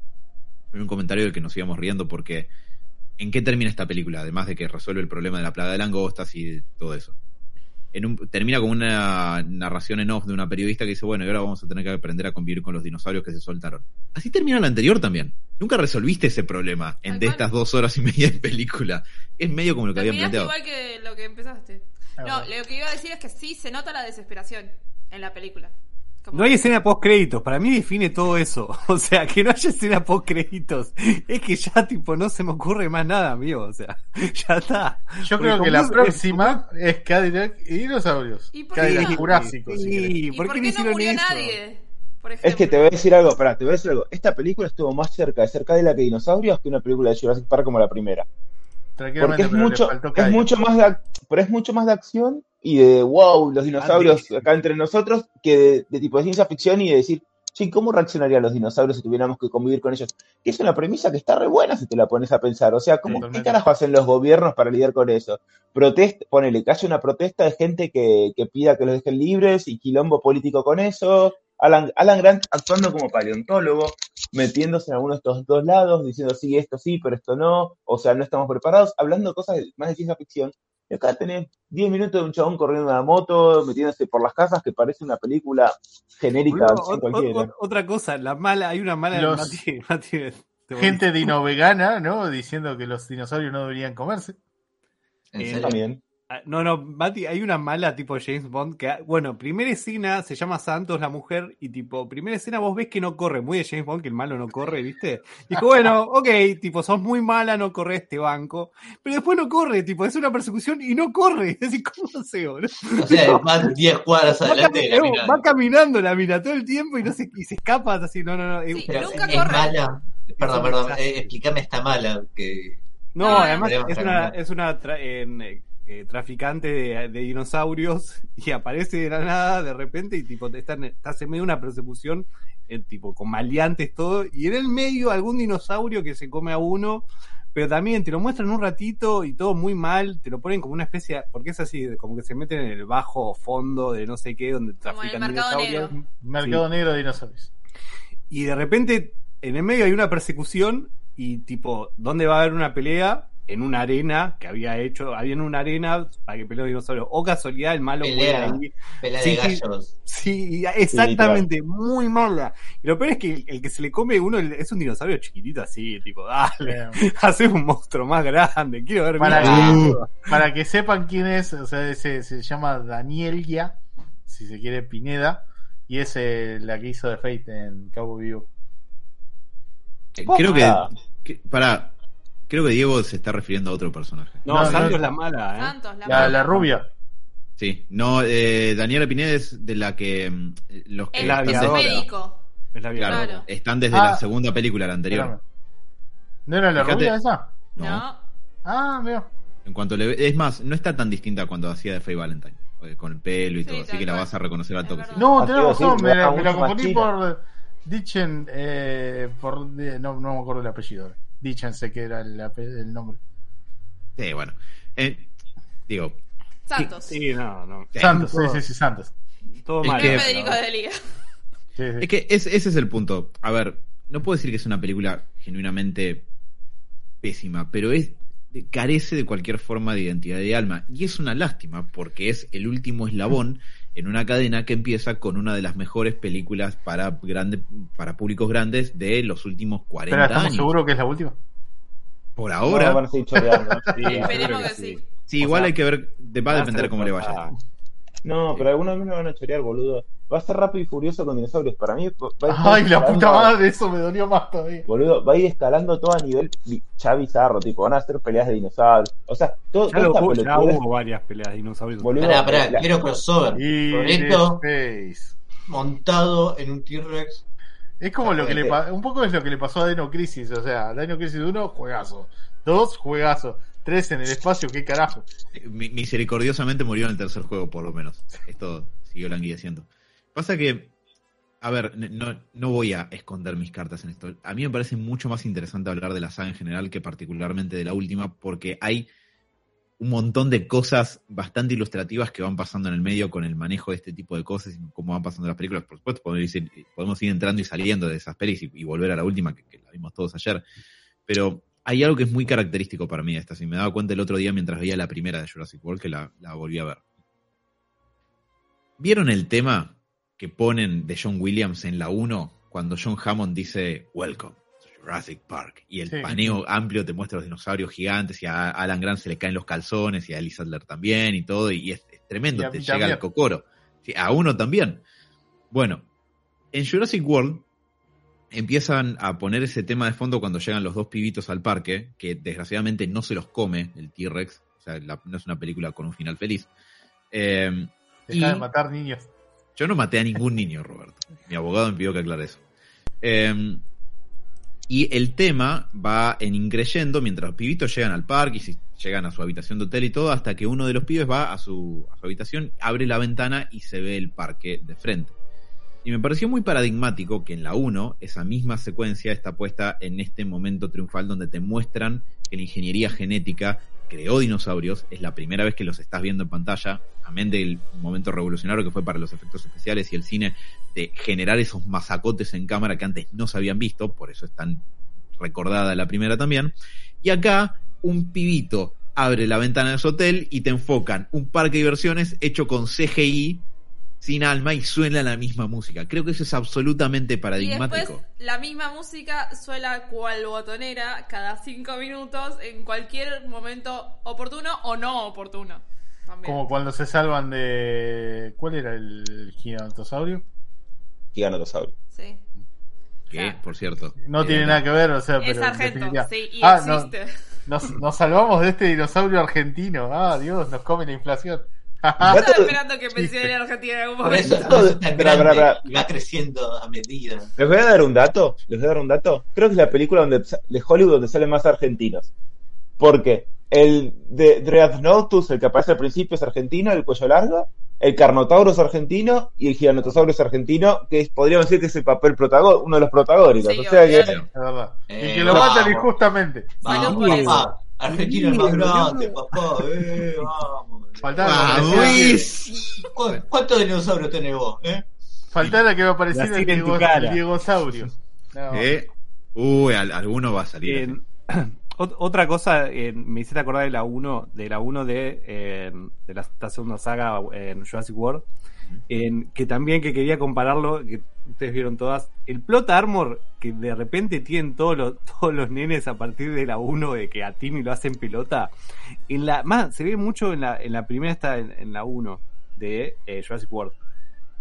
un comentario del que nos íbamos riendo porque ¿en qué termina esta película? Además de que resuelve el problema de la plaga de langostas y todo eso. En un- termina con una narración en off de una periodista que dice, bueno, y ahora vamos a tener que aprender a convivir con los dinosaurios que se soltaron. Así termina la anterior también. Nunca resolviste ese problema en de estas dos horas y media de película. Es medio como lo que habían planteado. igual que lo que empezaste. No, lo que iba a decir es que sí se nota la desesperación en la película. Como- No hay escena post créditos, para mí define todo eso. O sea, que no haya escena post créditos. Es que ya tipo no se me ocurre más nada, amigo. O sea, ya está. Yo Porque creo que la es- próxima es Cadillac y dinosaurios. ¿Y por Cadillac no? Jurásicos. si querés. Sí, ¿Y por, qué, no hicieron murió eso? nadie? Por. Es que te voy a decir algo, pará, te voy a decir algo. Esta película estuvo más cerca de ser Cadillac que dinosaurios que una película de Jurassic Park como la primera. Tranquilamente, Porque es mucho, es mucho más de, pero es mucho más de acción y de wow, los dinosaurios acá entre nosotros, que de, de tipo de ciencia ficción y de decir, sí, ¿cómo reaccionarían los dinosaurios si tuviéramos que convivir con ellos? Que es una premisa que está re buena si te la pones a pensar. O sea, ¿cómo, ¿qué carajo hacen los gobiernos para lidiar con eso? Protesta, ponele, que haya una protesta de gente que, que pida que los dejen libres y quilombo político con eso. Alan, Alan Grant actuando como paleontólogo, metiéndose en alguno de estos dos lados, diciendo sí, esto sí, pero esto no, o sea, no estamos preparados, hablando de cosas más de ciencia ficción. Y acá tenés 10 minutos de un chabón corriendo una moto, metiéndose por las casas, que parece una película genérica o- o- otra cosa, la mala, hay una mala Los- Mati- Mati, te Gente dino vegana, ¿no? Diciendo que los dinosaurios no deberían comerse. ¿En Eh, serio? También. Ah, No, no, Mati, hay una mala tipo James Bond que, bueno, primera escena se llama Santos la mujer y tipo, primera escena vos ves que no corre, muy de James Bond que el malo no corre, ¿viste? Dijo, bueno, ok, tipo, sos muy mala, no corre este banco, pero después no corre, tipo, es una persecución y no corre, es decir, ¿cómo se boludo? O sea, van 10 cuadras Va, adelante de la va caminando la mina todo el tiempo y no se, y se escapa así, no, no, no. Sí, eh, nunca es corre. mala. Perdón, perdón, eh, explícame esta mala que No, No, además es una, es una tra- en, eh, traficante de, de dinosaurios y aparece de la nada de repente y tipo te están, estás en medio de una persecución eh, tipo con maleantes todo y en el medio algún dinosaurio que se come a uno pero también te lo muestran un ratito y todo muy mal, te lo ponen como una especie, porque es así, como que se meten en el bajo fondo de no sé qué, donde Como el trafican mercado dinosaurios. negro. Mercado negro de dinosaurios. Y de repente, en el medio hay una persecución y tipo, ¿dónde va a haber una pelea? En una arena que había hecho, había en una arena para que peleen dinosaurios. O casualidad, el malo Pelea. fue ahí. pelea Sí, de sí. gallos. Sí, exactamente, muy mala. Y lo peor es que el, el que se le come uno es un dinosaurio chiquitito así, tipo, dale, hacer un monstruo más grande, quiero ver Para que, para que sepan quién es, o sea, ese, se llama Danielia, si se quiere Pineda, y es eh, la que hizo de Fate en Cabo Vivo. Eh, Creo que, que- Pará, creo que Diego se está refiriendo a otro personaje. No, No, Santos no. es la mala, ¿eh? Santos, la, La, mala. la rubia. Sí, no, eh, Daniela Pineda es de la que mm, los que El, La están es desde-. Es la claro, están desde Ah. la segunda película, la anterior. Espérame. ¿No era la Fíjate. rubia esa? No. No. Ah, mira. En cuanto le ve- es más, no está tan distinta cuando hacía de Faye Valentine, eh, con el pelo y Sí, todo, así que la vas a reconocer al toque. No, Ah, tenés razón, me, la, confundí por Dichen, eh, por, de- no, no me acuerdo el apellido. Sé que era el, nombre. Sí, bueno. Eh, digo, Santos. Sí, no, no. Santos, sí, sí, sí, Santos. Todo Es mal. que- No es Federico de Liga. Sí, sí. es que es- ese es el punto. A ver, no puedo decir que es una película genuinamente pésima, pero es carece de cualquier forma de identidad de alma. Y es una lástima, porque es el último eslabón en una cadena que empieza con una de las mejores películas para grande, para públicos grandes de los últimos 40 Espera, ¿estamos años. seguros que es la última? Por No, ahora, van a seguir choreando. Sí, Esperemos seguro que que sí. sí, igual sea, hay que ver, va a depender cómo le vaya. No, pero algunos me van a chorear, boludo. Va a ser rápido y furioso con dinosaurios. Para mí, va a estar Ay, la puta madre, eso me dolió más todavía. Boludo, va a ir escalando todo a nivel ya bizarro, tipo, van a hacer peleas de dinosaurios. O sea, todo, Ya, toda lo- esta ya hubo varias peleas de dinosaurios. Boludo, Pará, pará, la- quiero crossover. Space. montado en un T-Rex. Es como lo que le un poco es lo que le pasó a Dino Crisis, o sea, Dino Crisis 1, juegazo. 2, juegazo. Tres en el espacio, qué carajo. Mi- Misericordiosamente murió en el tercer juego, por lo menos. Esto siguió languideciendo. Pasa que, a ver, no, no voy a esconder mis cartas en esto. A mí me parece mucho más interesante hablar de la saga en general que particularmente de la última, porque hay un montón de cosas bastante ilustrativas que van pasando en el medio con el manejo de este tipo de cosas y cómo van pasando las películas. Por supuesto, podemos ir, entrando y saliendo de esas pelis y, y volver a la última, que, la vimos todos ayer. Pero hay algo que es muy característico para mí de esta. Si me daba cuenta el otro día mientras veía la primera de Jurassic World, que la volví a ver. ¿Vieron el tema que ponen de John Williams en la 1 cuando John Hammond dice Welcome to Jurassic Park? Y el Sí. paneo amplio te muestra los dinosaurios gigantes y a Alan Grant se le caen los calzones y a Ellie Sattler también y todo. Y es, es tremendo, Y te llega también. el cocoro. Sí, a uno también. Bueno, en Jurassic World empiezan a poner ese tema de fondo cuando llegan los dos pibitos al parque, que desgraciadamente no se los come el T-Rex, o sea, la- no es una película con un final feliz. Eh, Deja y- de matar niños. Yo no maté a ningún niño, Roberto. Mi abogado me pidió que aclare eso. Eh, y el tema va en increyendo mientras los pibitos llegan al parque y si llegan a su habitación de hotel y todo, hasta que uno de los pibes va a su, a su habitación, abre la ventana y se ve el parque de frente. Y me pareció muy paradigmático que en la 1 esa misma secuencia está puesta en este momento triunfal donde te muestran que la ingeniería genética creó dinosaurios, es la primera vez que los estás viendo en pantalla, amén del momento revolucionario que fue para los efectos especiales y el cine, de generar esos masacotes en cámara que antes no se habían visto, por eso es tan recordada la primera también. Y acá un pibito abre la ventana de su hotel y te enfocan un parque de diversiones hecho con CGI sin alma y suena la misma música. Creo que eso es absolutamente Y paradigmático. después la misma música suena cual botonera cada cinco minutos en cualquier momento oportuno o no oportuno. También. Como cuando se salvan de. ¿Cuál era el gigantosaurio? Giganotosaurio. Sí. Que, Ah. por cierto. No eh, tiene nada que ver, o sea, Es pero. en argento, definitiva- sí, y Ah, no, existe. nos, nos salvamos de este dinosaurio argentino. Ah, Dios, nos come la inflación. Estaba esperando que mencione a Argentina en algún Por momento. por va creciendo a medida. Les voy a dar un dato. Les voy a dar un dato. Creo que es la película donde, de Hollywood donde salen más argentinos. Porque el de Dreadnoughtus, el que aparece al principio, es argentino, el cuello largo. El Carnotauro es argentino y el Gigantosaurio es argentino, que es- podríamos decir que es el papel protagónico, uno de los protagónicos. Sí, o sea que. Eh, y que lo vamos. matan injustamente. Salud Vamos, por eso. papá. Argentina es más grande, papá. Eh, vamos. Faltaba ¡Ah, que apareciera- Luis! ¿Cu- ¿Cuántos dinosaurios tenés vos? Eh? faltaba que me apareciera La el, tira en tu Diego, cara. el Diegosaurio. No. Eh, Uy, al- alguno va a salir. En- ot- otra cosa, eh, me hiciste acordar de la 1, de la 1 de, eh, de la, segunda saga en Jurassic World, en, que también que quería compararlo, que ustedes vieron todas, el plot armor que de repente tienen todos los, todos los nenes a partir de la 1 de que a Timmy lo hacen pelota, en la, más, se ve mucho en la, en la primera está en, la 1 de eh, Jurassic World.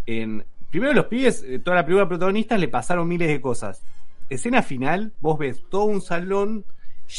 En, primero los pibes, eh, toda la primera protagonista le pasaron miles de cosas. Escena final, vos ves todo un salón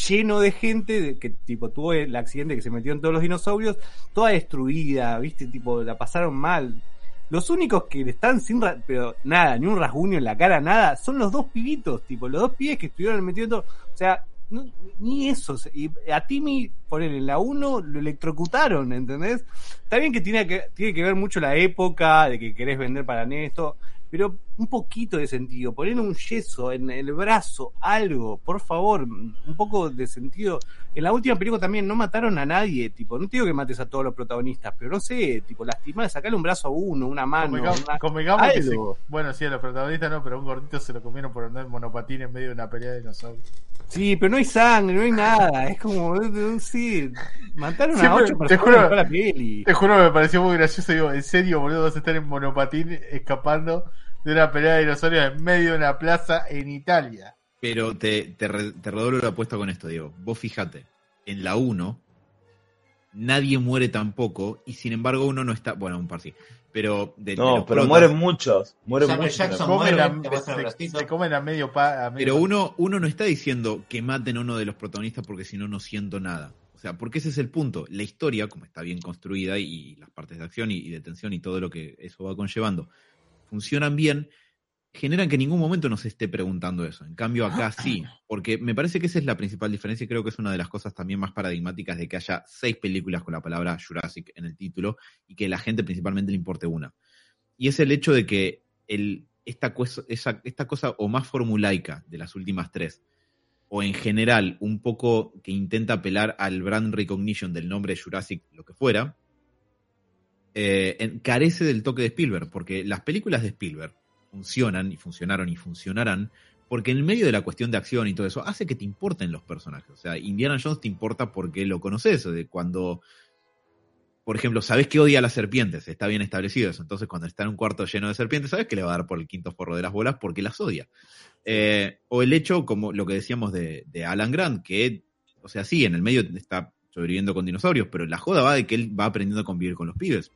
lleno de gente que tipo tuvo el accidente que se metió en todos los dinosaurios, toda destruida, viste, tipo, la pasaron mal. Los únicos que están sin pero nada, ni un rasguño en la cara, nada, son los dos pibitos, tipo, los dos pibes que estuvieron metidos en todo. O sea, no- ni eso. Y a Timmy, por en la 1 lo electrocutaron, ¿entendés? Está bien que tiene que, tiene que ver mucho la época, de que querés vender para Néstor, pero un poquito de sentido, poner un yeso en el brazo, algo, por favor, un poco de sentido. En la última película también no mataron a nadie, tipo, no te digo que mates a todos los protagonistas, pero no sé, tipo, lastimar, sacarle un brazo a uno, una mano, Convengamos, que se- bueno, sí, a los protagonistas no, pero a un gordito se lo comieron por andar en monopatín en medio de una pelea de dinosaurios. Sí, pero no hay sangre, no hay nada, es como, sí, mataron a ocho te personas juro- en toda la peli. Te juro que me pareció muy gracioso. Digo, en serio, boludo, vas a estar en monopatín escapando de una pelea de dinosaurios en medio de una plaza en Italia. Pero te, te, te redoblo la apuesta con esto, Diego. Vos fíjate, en la 1 nadie muere tampoco y sin embargo uno no está, bueno, un par sí, pero de, de No, los pero protas- mueren muchos. Mueren Samuel muchos. Jackson. Comen muere, a- te muestra el se, comen a medio pa, a medio Pero uno, uno no está diciendo que maten a uno de los protagonistas porque si no, no siento nada. O sea, porque ese es el punto. La historia, como está bien construida y las partes de acción y, y de tensión y todo lo que eso va conllevando, funcionan bien. generan que en ningún momento nos esté preguntando eso. En cambio, acá sí, porque me parece que esa es la principal diferencia y creo que es una de las cosas también más paradigmáticas de que haya seis películas con la palabra Jurassic en el título y que a la gente principalmente le importe una. Y es el hecho de que el, esta, esa- esta cosa o más formulaica de las últimas tres, o en general un poco que intenta apelar al brand recognition del nombre Jurassic, lo que fuera, eh, carece del toque de Spielberg, porque las películas de Spielberg funcionan y funcionaron y funcionarán porque en medio de la cuestión de acción y todo eso hace que te importen los personajes. O sea, Indiana Jones te importa porque lo conoces, de cuando, por ejemplo, sabes que odia a las serpientes, está bien establecido eso. Entonces, cuando está en un cuarto lleno de serpientes, sabes que le va a dar por el quinto forro de las bolas porque las odia. Eh, o el hecho, como lo que decíamos de, de Alan Grant, que, o sea, sí, en el medio está sobreviviendo con dinosaurios, pero la joda va de que él va aprendiendo a convivir con los pibes.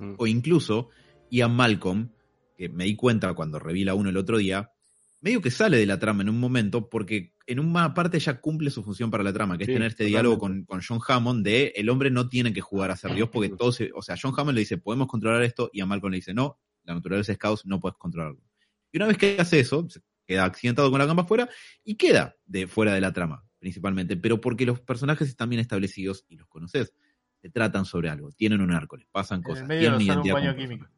Mm. O incluso Ian Malcolm, que me di cuenta cuando reví la 1 el otro día, medio que sale de la trama en un momento porque en una parte ya cumple su función para la trama, que Sí, es tener este diálogo con, con John Hammond de el hombre no tiene que jugar a ser Dios porque todo se, o sea, John Hammond le dice, podemos controlar esto, y a Malcolm le dice, no, la naturaleza es caos, no puedes controlarlo. Y una vez que hace eso, se queda accidentado con la gamba afuera y queda de fuera de la trama, principalmente, pero porque los personajes están bien establecidos y los conoces. Se tratan sobre algo, tienen un arco, les pasan En cosas. el medio tienen un.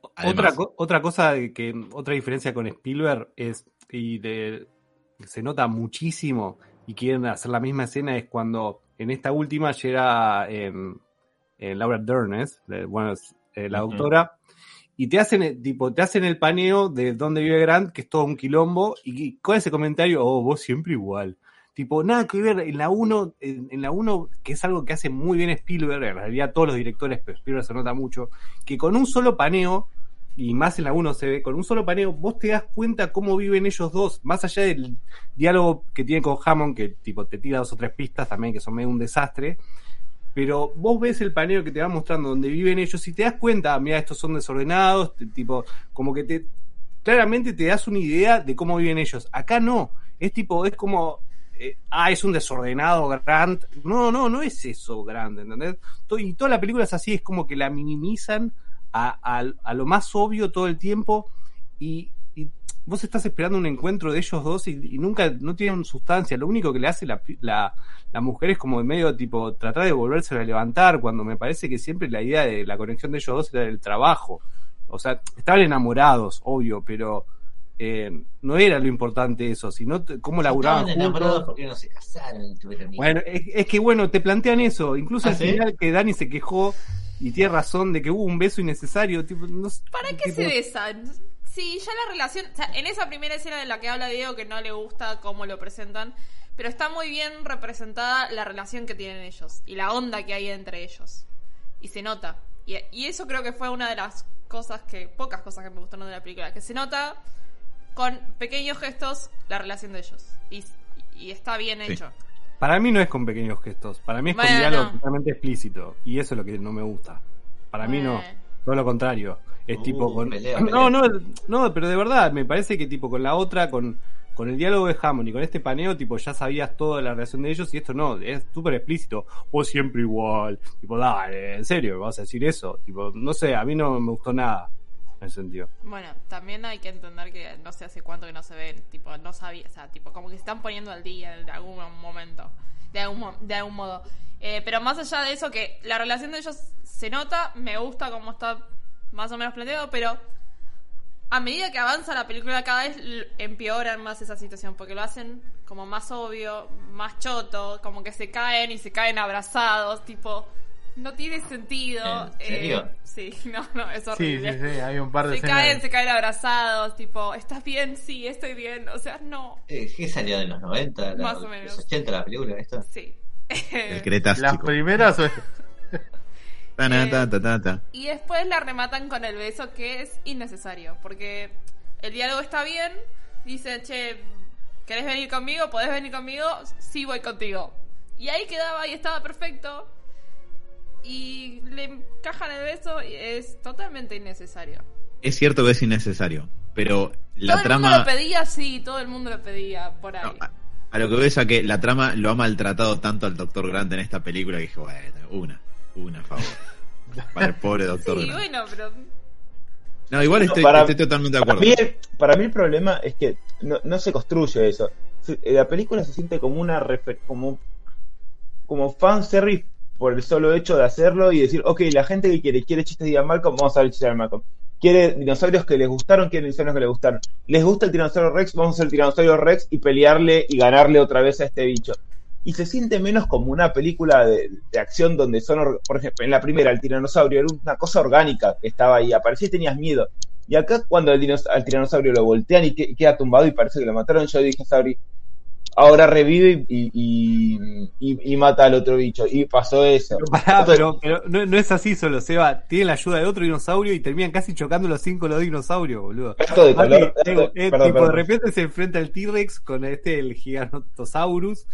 Otra, Además, co- otra cosa que, otra diferencia con Spielberg es, y de, se nota muchísimo, y quieren hacer la misma escena, es cuando en esta última llega em, eh, Laura Dern, ¿es? Bueno, es, eh, la doctora, y te hacen, tipo, te hacen el paneo de dónde vive Grant, que es todo un quilombo, y con ese comentario, oh, vos siempre igual. Tipo, nada que ver, en la 1, en, la 1, que es algo que hace muy bien Spielberg, en realidad todos los directores, pero Spielberg se nota mucho, que con un solo paneo, y más en la 1 se ve, con un solo paneo, vos te das cuenta cómo viven ellos dos, más allá del diálogo que tiene con Hammond, que tipo te tira dos o tres pistas también, que son medio un desastre, pero vos ves el paneo que te va mostrando donde viven ellos y te das cuenta, mira, estos son desordenados, tipo, como que te claramente te das una idea de cómo viven ellos. Acá no, es tipo, es como, eh, ah, es un desordenado Grant. No, no, no es eso Grant, ¿entendés? Y toda la película es así, es como que la minimizan a, lo más obvio todo el tiempo y, vos estás esperando un encuentro de ellos dos y, y nunca, no tienen sustancia. Lo único que le hace la, la, la mujer es como de medio tipo tratar de volverse a levantar cuando me parece que siempre la idea de la conexión de ellos dos era el trabajo. O sea, estaban enamorados, obvio, pero eh, no era lo importante eso, sino cómo laburaban Estaban enamorados juntos. porque no se casaron. Bueno, es, es que bueno, te plantean eso. Incluso ¿Ah, al sí? final que Dani se quejó y tiene razón de que hubo un beso innecesario. Tipo, no ¿Para qué tipo, se besan? Sí, ya la relación. O sea, en esa primera escena de la que habla Diego, que no le gusta cómo lo presentan, pero está muy bien representada la relación que tienen ellos y la onda que hay entre ellos. Y se nota. Y, y eso creo que fue una de las cosas que. pocas cosas que me gustaron de la película. Que se nota con pequeños gestos la relación de ellos. Y, y está bien Sí. hecho. Para mí no es con pequeños gestos. Para mí es con Bueno. diálogo totalmente explícito. Y eso es lo que no me gusta. Para mí no. Eh, Todo lo contrario. Es Uh, tipo con. pelea, no, pelea. no, no, pero de verdad, me parece que tipo con la otra, con, con el diálogo de Hammond y con este paneo, tipo, ya sabías toda la relación de ellos y esto no, es súper explícito. Vos siempre igual. Tipo, dale, en serio, vas a decir eso. Tipo, no sé, a mí no me gustó nada en sentido. Bueno, también hay que entender que no sé hace cuánto que no se ven, tipo, no sabía, o sea, tipo, como que se están poniendo al día de algún momento, de algún, de algún modo. Eh, pero más allá de eso, que la relación de ellos se nota, me gusta cómo está más o menos planteado, pero a medida que avanza la película cada vez empeoran más esa situación, porque lo hacen como más obvio, más choto, como que se caen y se caen abrazados, tipo, no tiene sentido. ¿En serio? Eh, sí, no, no, es Sí, horrible. sí, sí, hay un par de Se escenas. caen, se caen abrazados, tipo, ¿estás bien? Sí, estoy bien. O sea, no. Eh, ¿Qué salió de los 90? la- Más o menos. Los 80 la película esta. Sí. El Cretácico. Las primeras Eh, ta, ta, ta, ta. y después la rematan con el beso que es innecesario, porque el diálogo está bien, dicen, che, ¿querés venir conmigo? ¿Podés venir conmigo? Sí, voy contigo. Y ahí quedaba y estaba perfecto. Y le encajan el beso y es totalmente innecesario. Es cierto que es innecesario, pero la todo el trama. mundo lo pedía, sí, todo el mundo lo pedía por ahí. No, a, a lo que ves a que la trama lo ha maltratado tanto al Doctor Grant en esta película que dije, bueno, una, una, a favor. Para el pobre Doctor sí, Grant. bueno, pero No, igual No, estoy, para- estoy totalmente de Para acuerdo. mí, el- para mí el problema es que no, no se construye eso. Se- La película se siente como una refer- como, como fanservice por el solo hecho de hacerlo y decir, ok, la gente que quiere, quiere chistes de Ian Malcolm, vamos a ver chistes de Ian Malcolm. Quiere dinosaurios que les gustaron, quiere dinosaurios que les gustaron. Les gusta el tiranosaurio Rex, vamos a hacer el tiranosaurio Rex y pelearle y ganarle otra vez a este bicho. Y se siente menos como una película de, de acción donde son, or- por ejemplo, en la primera el tiranosaurio era una cosa orgánica que estaba ahí, aparecía y tenías miedo. Y acá cuando el al tiranosaurio lo voltean y que- queda tumbado y parece que lo mataron, yo dije, Sabri, ahora revive y, y, y- y mata al otro bicho. Y pasó eso. Pero, pará, pero, pero no, no es así solo, Seba. Tiene la ayuda de otro dinosaurio y terminan casi chocando los cinco los dinosaurios, boludo. Esto de color. eh, esto- eh, perdón, tipo, perdón. de repente se enfrenta el T-Rex con este, el Giganotosaurus.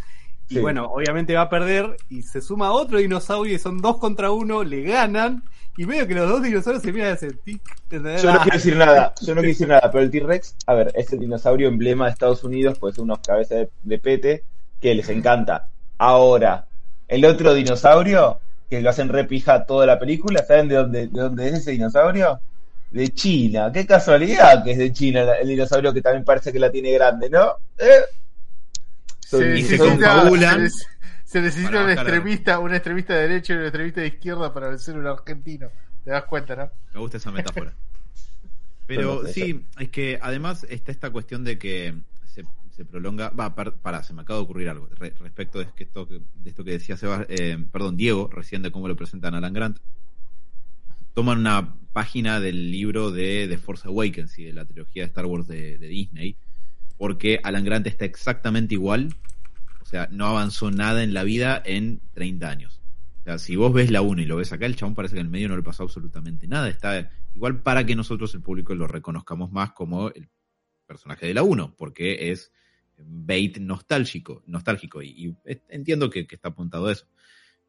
Y Sí. bueno, obviamente va a perder. Y se suma otro dinosaurio y son dos contra uno, le ganan. Y veo que los dos dinosaurios se miran ese tic. ¿entendés? Yo no Ah, quiero decir nada, yo no quiero decir nada, pero el T-Rex, a ver, es el dinosaurio emblema de Estados Unidos, pues unos cabezas de, de pete que les encanta. Ahora, el otro dinosaurio, que lo hacen repija toda la película, ¿saben de dónde, de dónde es ese dinosaurio? De China, qué casualidad que es de China el, dinosaurio que también parece que la tiene grande, ¿no? ¿Eh? Son- Se confabulan se, se necesita un extremista, un extremista de derecha y un extremista de izquierda para vencer a un argentino. ¿Te das cuenta, no? Me gusta esa metáfora. Pero sí, es que además está esta cuestión de que se, se prolonga. Va, par- pará, se me acaba de ocurrir algo re- respecto de esto, que- de esto que decía Sebas, eh, perdón, Diego, recién de cómo lo presentan a Alan Grant. Toman una página del libro de The Force Awakens y de la trilogía de Star Wars de, de Disney, porque Alan Grant está exactamente igual, o sea, no avanzó nada en la vida en 30 años. O sea, si vos ves la 1 y lo ves acá, el chabón parece que en el medio no le pasó absolutamente nada. Está igual para que nosotros, el público, lo reconozcamos más como el personaje de la 1, porque es bait nostálgico, nostálgico y, entiendo que, que está apuntado a eso.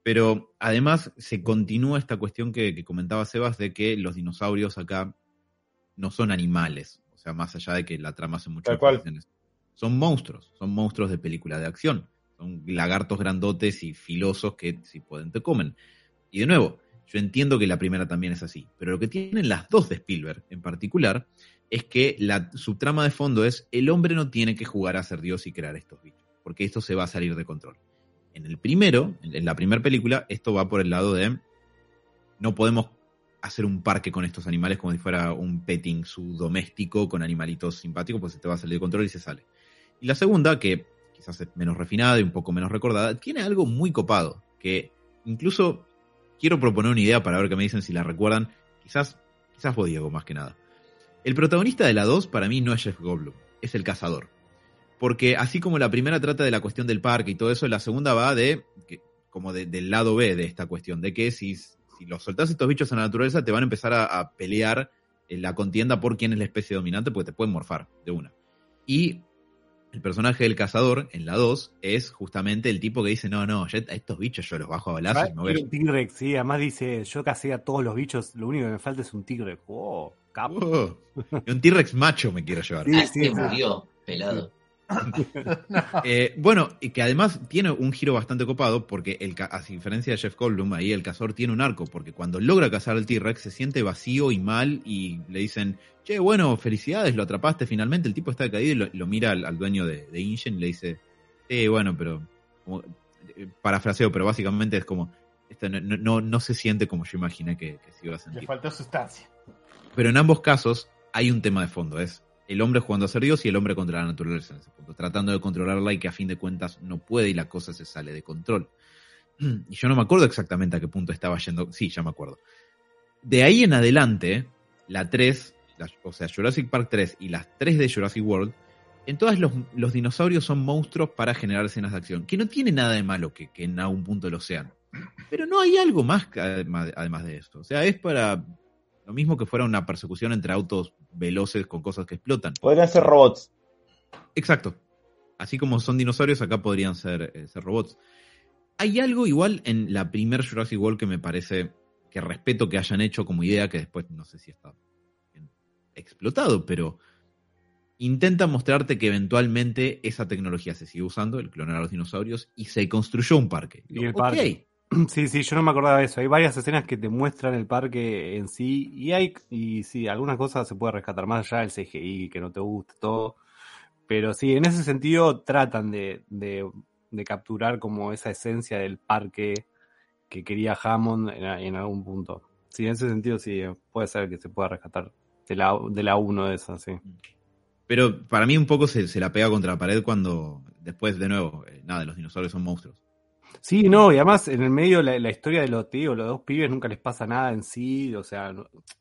Pero además se continúa esta cuestión que, que comentaba Sebas de que los dinosaurios acá no son animales, o sea, más allá de que la trama hace mucho Tal cual. Son monstruos, son monstruos de película de acción, son lagartos grandotes y filosos que si pueden te comen. Y de nuevo, yo entiendo que la primera también es así, pero lo que tienen las dos de Spielberg en particular es que la, su trama de fondo es el hombre no tiene que jugar a ser Dios y crear estos bichos, porque esto se va a salir de control. En el primero, en en la primera película, esto va por el lado de no podemos hacer un parque con estos animales como si fuera un petting su doméstico con animalitos simpáticos, pues se te va a salir de control y se sale. Y la segunda, que quizás es menos refinada y un poco menos recordada, tiene algo muy copado, que incluso quiero proponer una idea para ver qué me dicen si la recuerdan, quizás, quizás vos Diego más que nada. El protagonista de la 2 para mí no es Jeff Goldblum, es el cazador. Porque así como la primera trata de la cuestión del parque y todo eso, la segunda va de como de- del lado B de esta cuestión, de que si, si los soltás estos bichos a la naturaleza te van a empezar a, a pelear en la contienda por quién es la especie dominante porque te pueden morfar de una. Y el personaje del cazador en la 2 es justamente el tipo que dice, no, no, yo a estos bichos yo los bajo a balazos y me voy a Quiere un T-Rex, sí. Además dice, yo casé a todos los bichos, lo único que me falta es un T-Rex. Oh, capo. Oh, y un T-Rex macho me quiero llevar. Sí, Ah, sí, se sí. murió, pelado. Eh, bueno, y que además tiene un giro bastante copado, porque el, a diferencia de Jeff Goldblum, ahí el cazador tiene un arco, porque cuando logra cazar al T-Rex se siente vacío y mal y le dicen, che, bueno, felicidades, lo atrapaste finalmente, el tipo está decaído y lo, lo mira al, al dueño de, de InGen y le dice, sí, bueno, pero, como, eh, parafraseo, pero básicamente es como, esto no, no- se siente como yo imaginé que, que se iba a Le sentir. faltó sustancia. Pero en ambos casos hay un tema de fondo, es el hombre jugando a ser Dios y el hombre contra la naturaleza en ese punto, tratando de controlarla y que a fin de cuentas no puede y la cosa se sale de control. Y yo no me acuerdo exactamente a qué punto estaba yendo, sí, ya me acuerdo. De ahí en adelante, la 3, la- o sea, Jurassic Park 3 y las 3 de Jurassic World, en todas los, los dinosaurios son monstruos para generar escenas de acción, que no tiene nada de malo que, que en algún punto lo sean. Pero no hay algo más que además, además de esto. O sea, es para lo mismo que fuera una persecución entre autos veloces con cosas que explotan. Podrían ser robots. Exacto. Así como son dinosaurios, acá podrían ser, eh, ser robots. Hay algo igual en la primer Jurassic World que me parece que respeto que hayan hecho como idea, que después no sé si está bien explotado, pero intenta mostrarte que eventualmente esa tecnología se sigue usando, el clonar a los dinosaurios, y se construyó un parque. Y el Ok, parque. Sí, sí, yo no me acordaba de eso. Hay varias escenas que te muestran el parque en sí y hay, y sí, algunas cosas se puede rescatar más allá del CGI, que no te gusta todo. Pero sí, en ese sentido tratan de, de, de capturar como esa esencia del parque que quería Hammond en, algún punto. Sí, en ese sentido sí, puede ser que se pueda rescatar de la, de la 1 de esa, sí. Pero para mí un poco se, se la pega contra la pared cuando después, de nuevo, eh, nada, los dinosaurios son monstruos. Sí, no, y además en el medio la, la historia de los los dos pibes nunca les pasa nada en sí, o sea,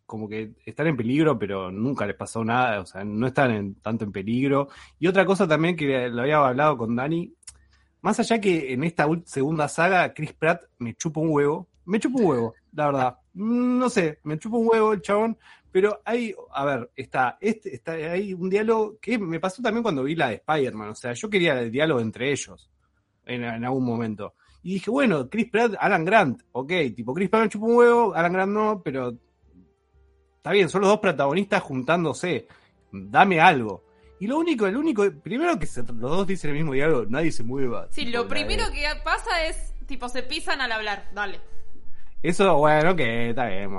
como que están en peligro, pero nunca les pasó nada, o sea, no están tanto en peligro. Y otra cosa también que lo había hablado con Dani, más allá que en esta segunda saga, Chris Pratt me chupa un huevo, me chupa un huevo, la verdad. Mm, No sé, me chupa un huevo el chabón, pero hay, a ver, está, este, está, hay un diálogo que me pasó también cuando vi la de Spider-Man, o sea, yo quería el diálogo entre ellos en, en algún momento. Y dije, bueno, Chris Pratt, Alan Grant, ok, tipo, Chris Pratt me chupa un huevo, Alan Grant no, pero está bien, son los dos protagonistas juntándose, dame algo. Y lo único, el único, primero que se- los dos dicen el mismo diálogo, nadie se mueva. Sí, Tipo, lo primero que pasa es, tipo, se pisan al hablar. Dale. Eso, bueno, que está bien.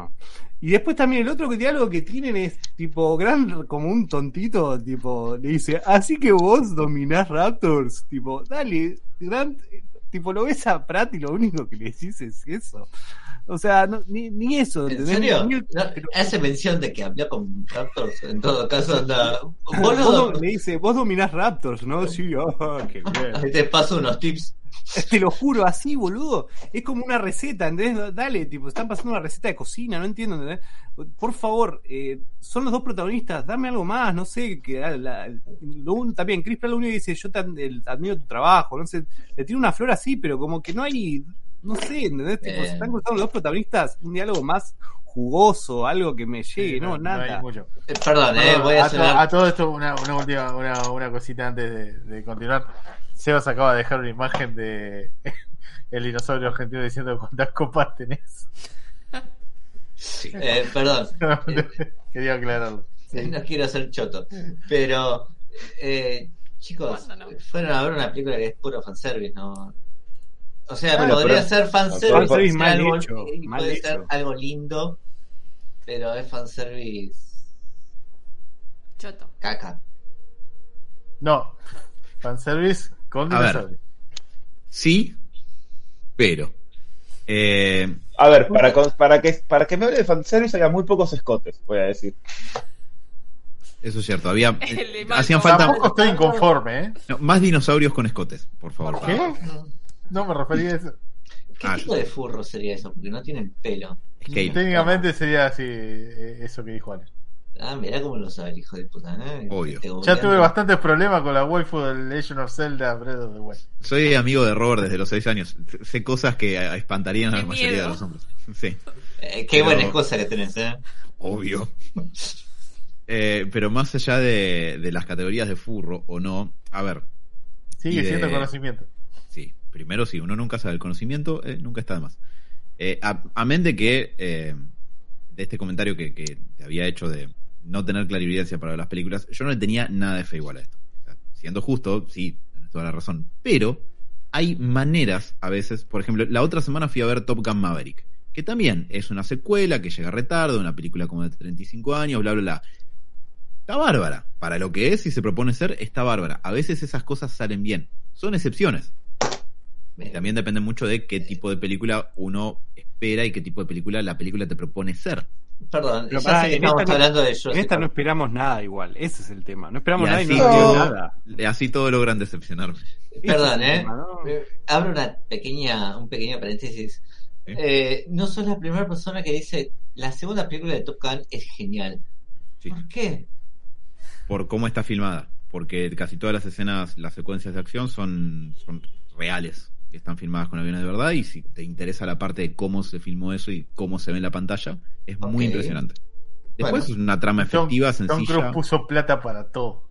Y después también el otro diálogo que tienen es tipo gran como un tontito, tipo, le dice, así que vos dominás Raptors, tipo, dale, Grant, tipo, lo ves a Pratt y lo único que le decís es eso. O sea, no, ni, ni eso, ¿En serio? Ni No, hace mención de que habló con Raptors, en todo caso anda... vos le dice, vos dominás Raptors, ¿no? Sí, ah, qué bien. te paso unos tips. Te lo juro, así, boludo. Es como una receta, ¿entendés? Dale, tipo, están pasando una receta de cocina, no entiendo, ¿entendés? Por favor, eh, son los dos protagonistas, dame algo más, no sé, que la- la- lo un- también, Chris Pratt lo único que dice, yo te admiro tu trabajo, no sé, le tiene una flor así, pero como que no hay, no sé, ¿entendés? Tipo, Eh. se están cruzando los dos protagonistas, un diálogo más jugoso, algo que me llegue, no, nada. mucho. Eh, Perdón, eh, voy a a, to- a todo esto, una, una última una, una cosita antes de, de continuar. Sebas acaba de dejar una imagen de el dinosaurio argentino diciendo cuántas copas tenés. Eh, perdón, Quería aclararlo. Sí. no quiero ser choto, pero... Eh, chicos, ¿Cuándo no? fueron a ver una película que es puro fanservice, ¿no? O sea, Bueno, podría pero- ser fanservice, Fanservice ser mal algo, hecho, y mal puede ser algo lindo, pero es fanservice Choto. caca. No, fanservice con A ver. Sí, pero. eh, A ver, para, para, que, para que me hable de fanservice había muy pocos escotes, voy a decir. eso es cierto. Había, El de hacían falta Tampoco estoy inconforme, ¿eh? no, más dinosaurios con escotes, por favor. ¿Qué? No me refería a eso. ¿Qué Ah, tipo de furro sería eso? Porque no tienen pelo. Scale. Técnicamente sería así, eh, eso que dijo Alex. Ah, mirá cómo lo sabe el hijo de puta. ¿eh? Obvio. Ya tuve bastantes problemas con la waifu del Legend of Zelda Breath of the Wild. Soy amigo de Robert desde los 6 años. Sé cosas que espantarían a la mayoría miedo. de los hombres. Sí, Eh, qué Pero- buena excusa que tenés, ¿eh? obvio. Eh, pero más allá de, de las categorías de furro o no, a ver, Sigue Y de- siendo conocimiento. Primero sí, uno nunca sabe el conocimiento, eh, nunca está de más. Eh, amén de que, eh, de este comentario que, que te había hecho de no tener clarividencia para las películas, yo no le tenía nada de fe igual a esto. Siendo justo, sí, tienes toda la razón, pero hay maneras a veces, por ejemplo, la otra semana fui a ver Top Gun Maverick, que también es una secuela que llega retardo, una película como de 35 años, bla, bla, bla. Está bárbara. Para lo que es y se propone ser, está bárbara. A veces esas cosas salen bien. Son excepciones. Y también depende mucho de qué tipo de película uno espera y qué tipo de película la película te propone ser. Perdón, Pero ya pará, sé que en estamos esta no- hablando de En Jurassic esta no esperamos nada igual, ese es el tema. No esperamos Y nada y no así- esperamos No. nada. Así todo logran decepcionarme. Perdón, ¿eh? tema, ¿no? Eh, Abro una pequeña, un pequeño paréntesis. Eh, no sos la primera persona que dice la segunda película de Top Gun es genial. Sí. ¿Por qué? Por cómo está filmada. Porque casi todas las escenas, las secuencias de acción son, son reales. Están filmadas con aviones de verdad. Y si te interesa la parte de cómo se filmó eso y cómo se ve en la pantalla, es muy impresionante. Después Bueno. es una trama Tom, efectiva, Tom sencilla. Cruise puso plata para todo.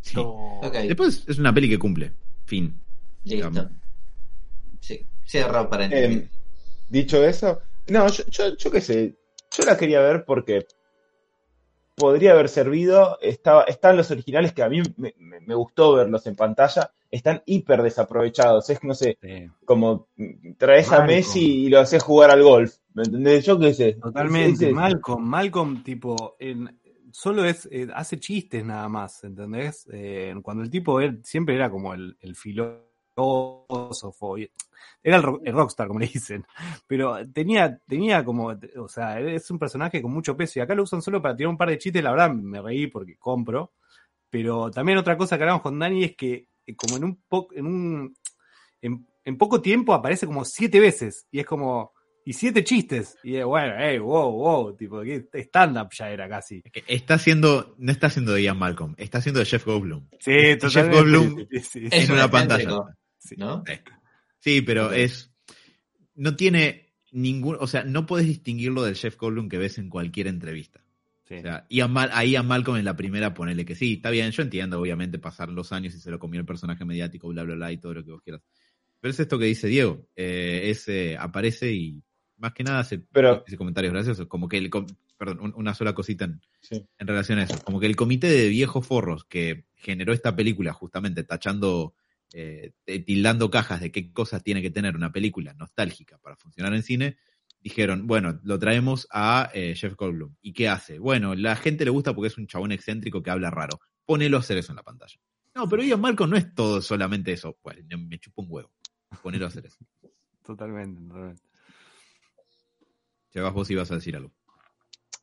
Sí. Todo. Después es una peli que cumple. Fin. listo. Sí, cierro Eh, paréntesis. dicho eso, no, yo, yo, yo qué sé, yo la quería ver porque podría haber servido. Estaba, están los originales que a mí me, me- me gustó verlos en pantalla. Están hiper desaprovechados. Es, no sé, Sí. como traes a. Messi y lo haces jugar al golf. ¿Me entendés? Yo qué sé. Totalmente, es- Malcolm, Malcolm, tipo, en, solo es, eh, hace chistes nada más, ¿entendés? Eh, cuando el tipo él, siempre era como el, el filósofo, y- era el, ro- el rockstar, como le dicen, pero tenía, tenía como, o sea, es un personaje con mucho peso y acá lo usan solo para tirar un par de chistes, la verdad me reí porque compro, pero también otra cosa que hablamos con Dani es que eh, como en un poco, en un, en, en poco tiempo aparece como siete veces y es como, y siete chistes. Y es bueno, hey, wow, wow, tipo, que stand-up ya era casi. Está haciendo, no está haciendo de Ian Malcolm, está haciendo de Jeff Goldblum. Sí, Jeff totalmente. Goldblum Sí, sí, sí. Es en un una pantalla. Sí. ¿no? Sí, pero es. No tiene ningún. O sea, no puedes distinguirlo del Jeff Goldblum que ves en cualquier entrevista. Sí. O sea, Ian Mal, a Malcolm en la primera ponele que sí, está bien, yo entiendo, obviamente, pasar los años y se lo comió el personaje mediático, bla, bla, bla, y todo lo que vos quieras. Pero es esto que dice Diego, eh, es, eh, aparece y más que nada hace Pero- ese comentario gracioso, como que el, perdón, un- una sola cosita en, Sí. en relación a eso, como que el comité de viejos forros que generó esta película justamente tachando, eh, eh, tildando cajas de qué cosas tiene que tener una película nostálgica para funcionar en cine, dijeron, bueno, lo traemos a eh, Jeff Goldblum. ¿Y qué hace? Bueno, la gente le gusta porque es un chabón excéntrico que habla raro. Ponelo a hacer eso en la pantalla. No, pero Ian Malcolm no es todo solamente eso. Pues me chupa un huevo. Ponelo a hacer eso. Totalmente, totalmente. Vos ibas a decir algo.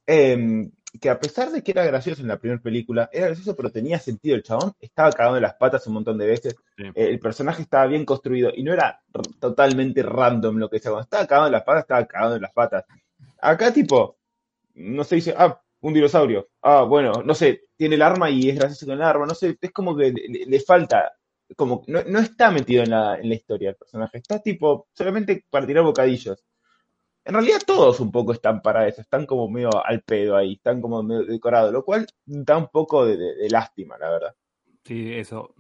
em, que a pesar de que era gracioso en la primera película, era gracioso, pero tenía sentido el chabón. Estaba cagado en las patas un montón de veces. Sí. Eh, el personaje estaba bien construido y no era totalmente random lo que decía. Cuando estaba cagado en las patas, estaba cagado en las patas. Acá, tipo, no se dice, ah, un dinosaurio. Ah, bueno, no sé, tiene el arma y es gracioso con el arma. No sé, es como que le falta. Como, no, no está metido en la, en la historia el personaje. Está tipo, solamente para tirar bocadillos. En realidad todos un poco están para eso, están como medio al pedo ahí, están como medio decorados, lo cual da un poco de, lástima, la verdad. Sí, eso.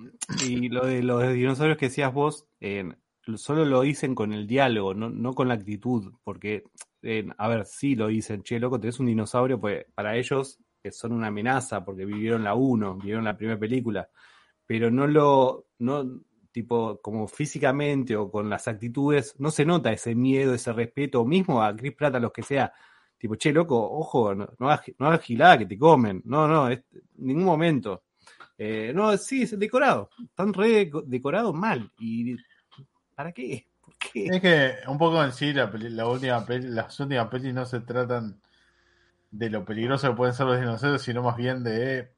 Y lo de los dinosaurios que decías vos, eh, solo lo dicen con el diálogo, no, no con la actitud, porque, eh, a ver, sí lo dicen, che, loco, tenés un dinosaurio, pues para ellos que son una amenaza, porque vivieron la 1, vivieron la primera película, pero no lo, no, tipo, como físicamente o con las actitudes, no se nota ese miedo, ese respeto, mismo a Chris Pratt, a los que sea, tipo, che, loco, ojo, no, no hagas, no gilada que te comen, no, no, en ningún momento. Eh, no, sí, es decorado. Están re deco- decorados mal. ¿Y para qué? ¿Por qué? Es que un poco en sí la, peli- la última peli- las últimas pelis no se tratan de lo peligroso que pueden ser los dinosaurios, sino más bien de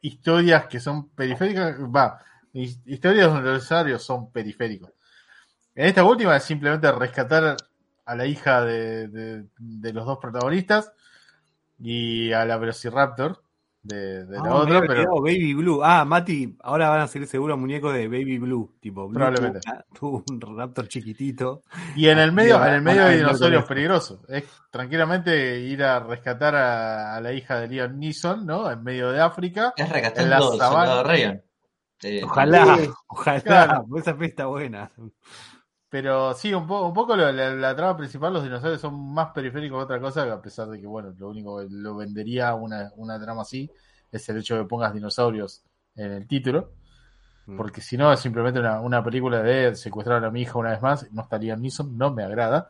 historias que son periféricas. Va, historias donde los dinosaurios son periféricos. En esta última es simplemente rescatar a la hija de, de- de los dos protagonistas y a la Velociraptor de, de la Ah, otra, pero Baby Blue. Ah, Mati, ahora van a salir seguro muñecos de Baby Blue. Tipo, Blue Probablemente. tuvo, tuvo un raptor chiquitito. Y en el medio, en el medio hay dinosaurios peligrosos. Es tranquilamente ir a rescatar a, a la hija de Liam Neeson, ¿no? En medio de África. Es En la sabana. Eh, Ojalá, ojalá. claro. Esa fe está buena. Pero sí, un, po- un poco lo- la, la trama principal, los dinosaurios son más periféricos que otra cosa, que a pesar de que, bueno, lo único que lo vendería una, una trama así es el hecho de que pongas dinosaurios en el título. Mm. Porque si no, es simplemente una, una película de secuestrar a mi hija una vez más. No estaría Neeson, no me agrada.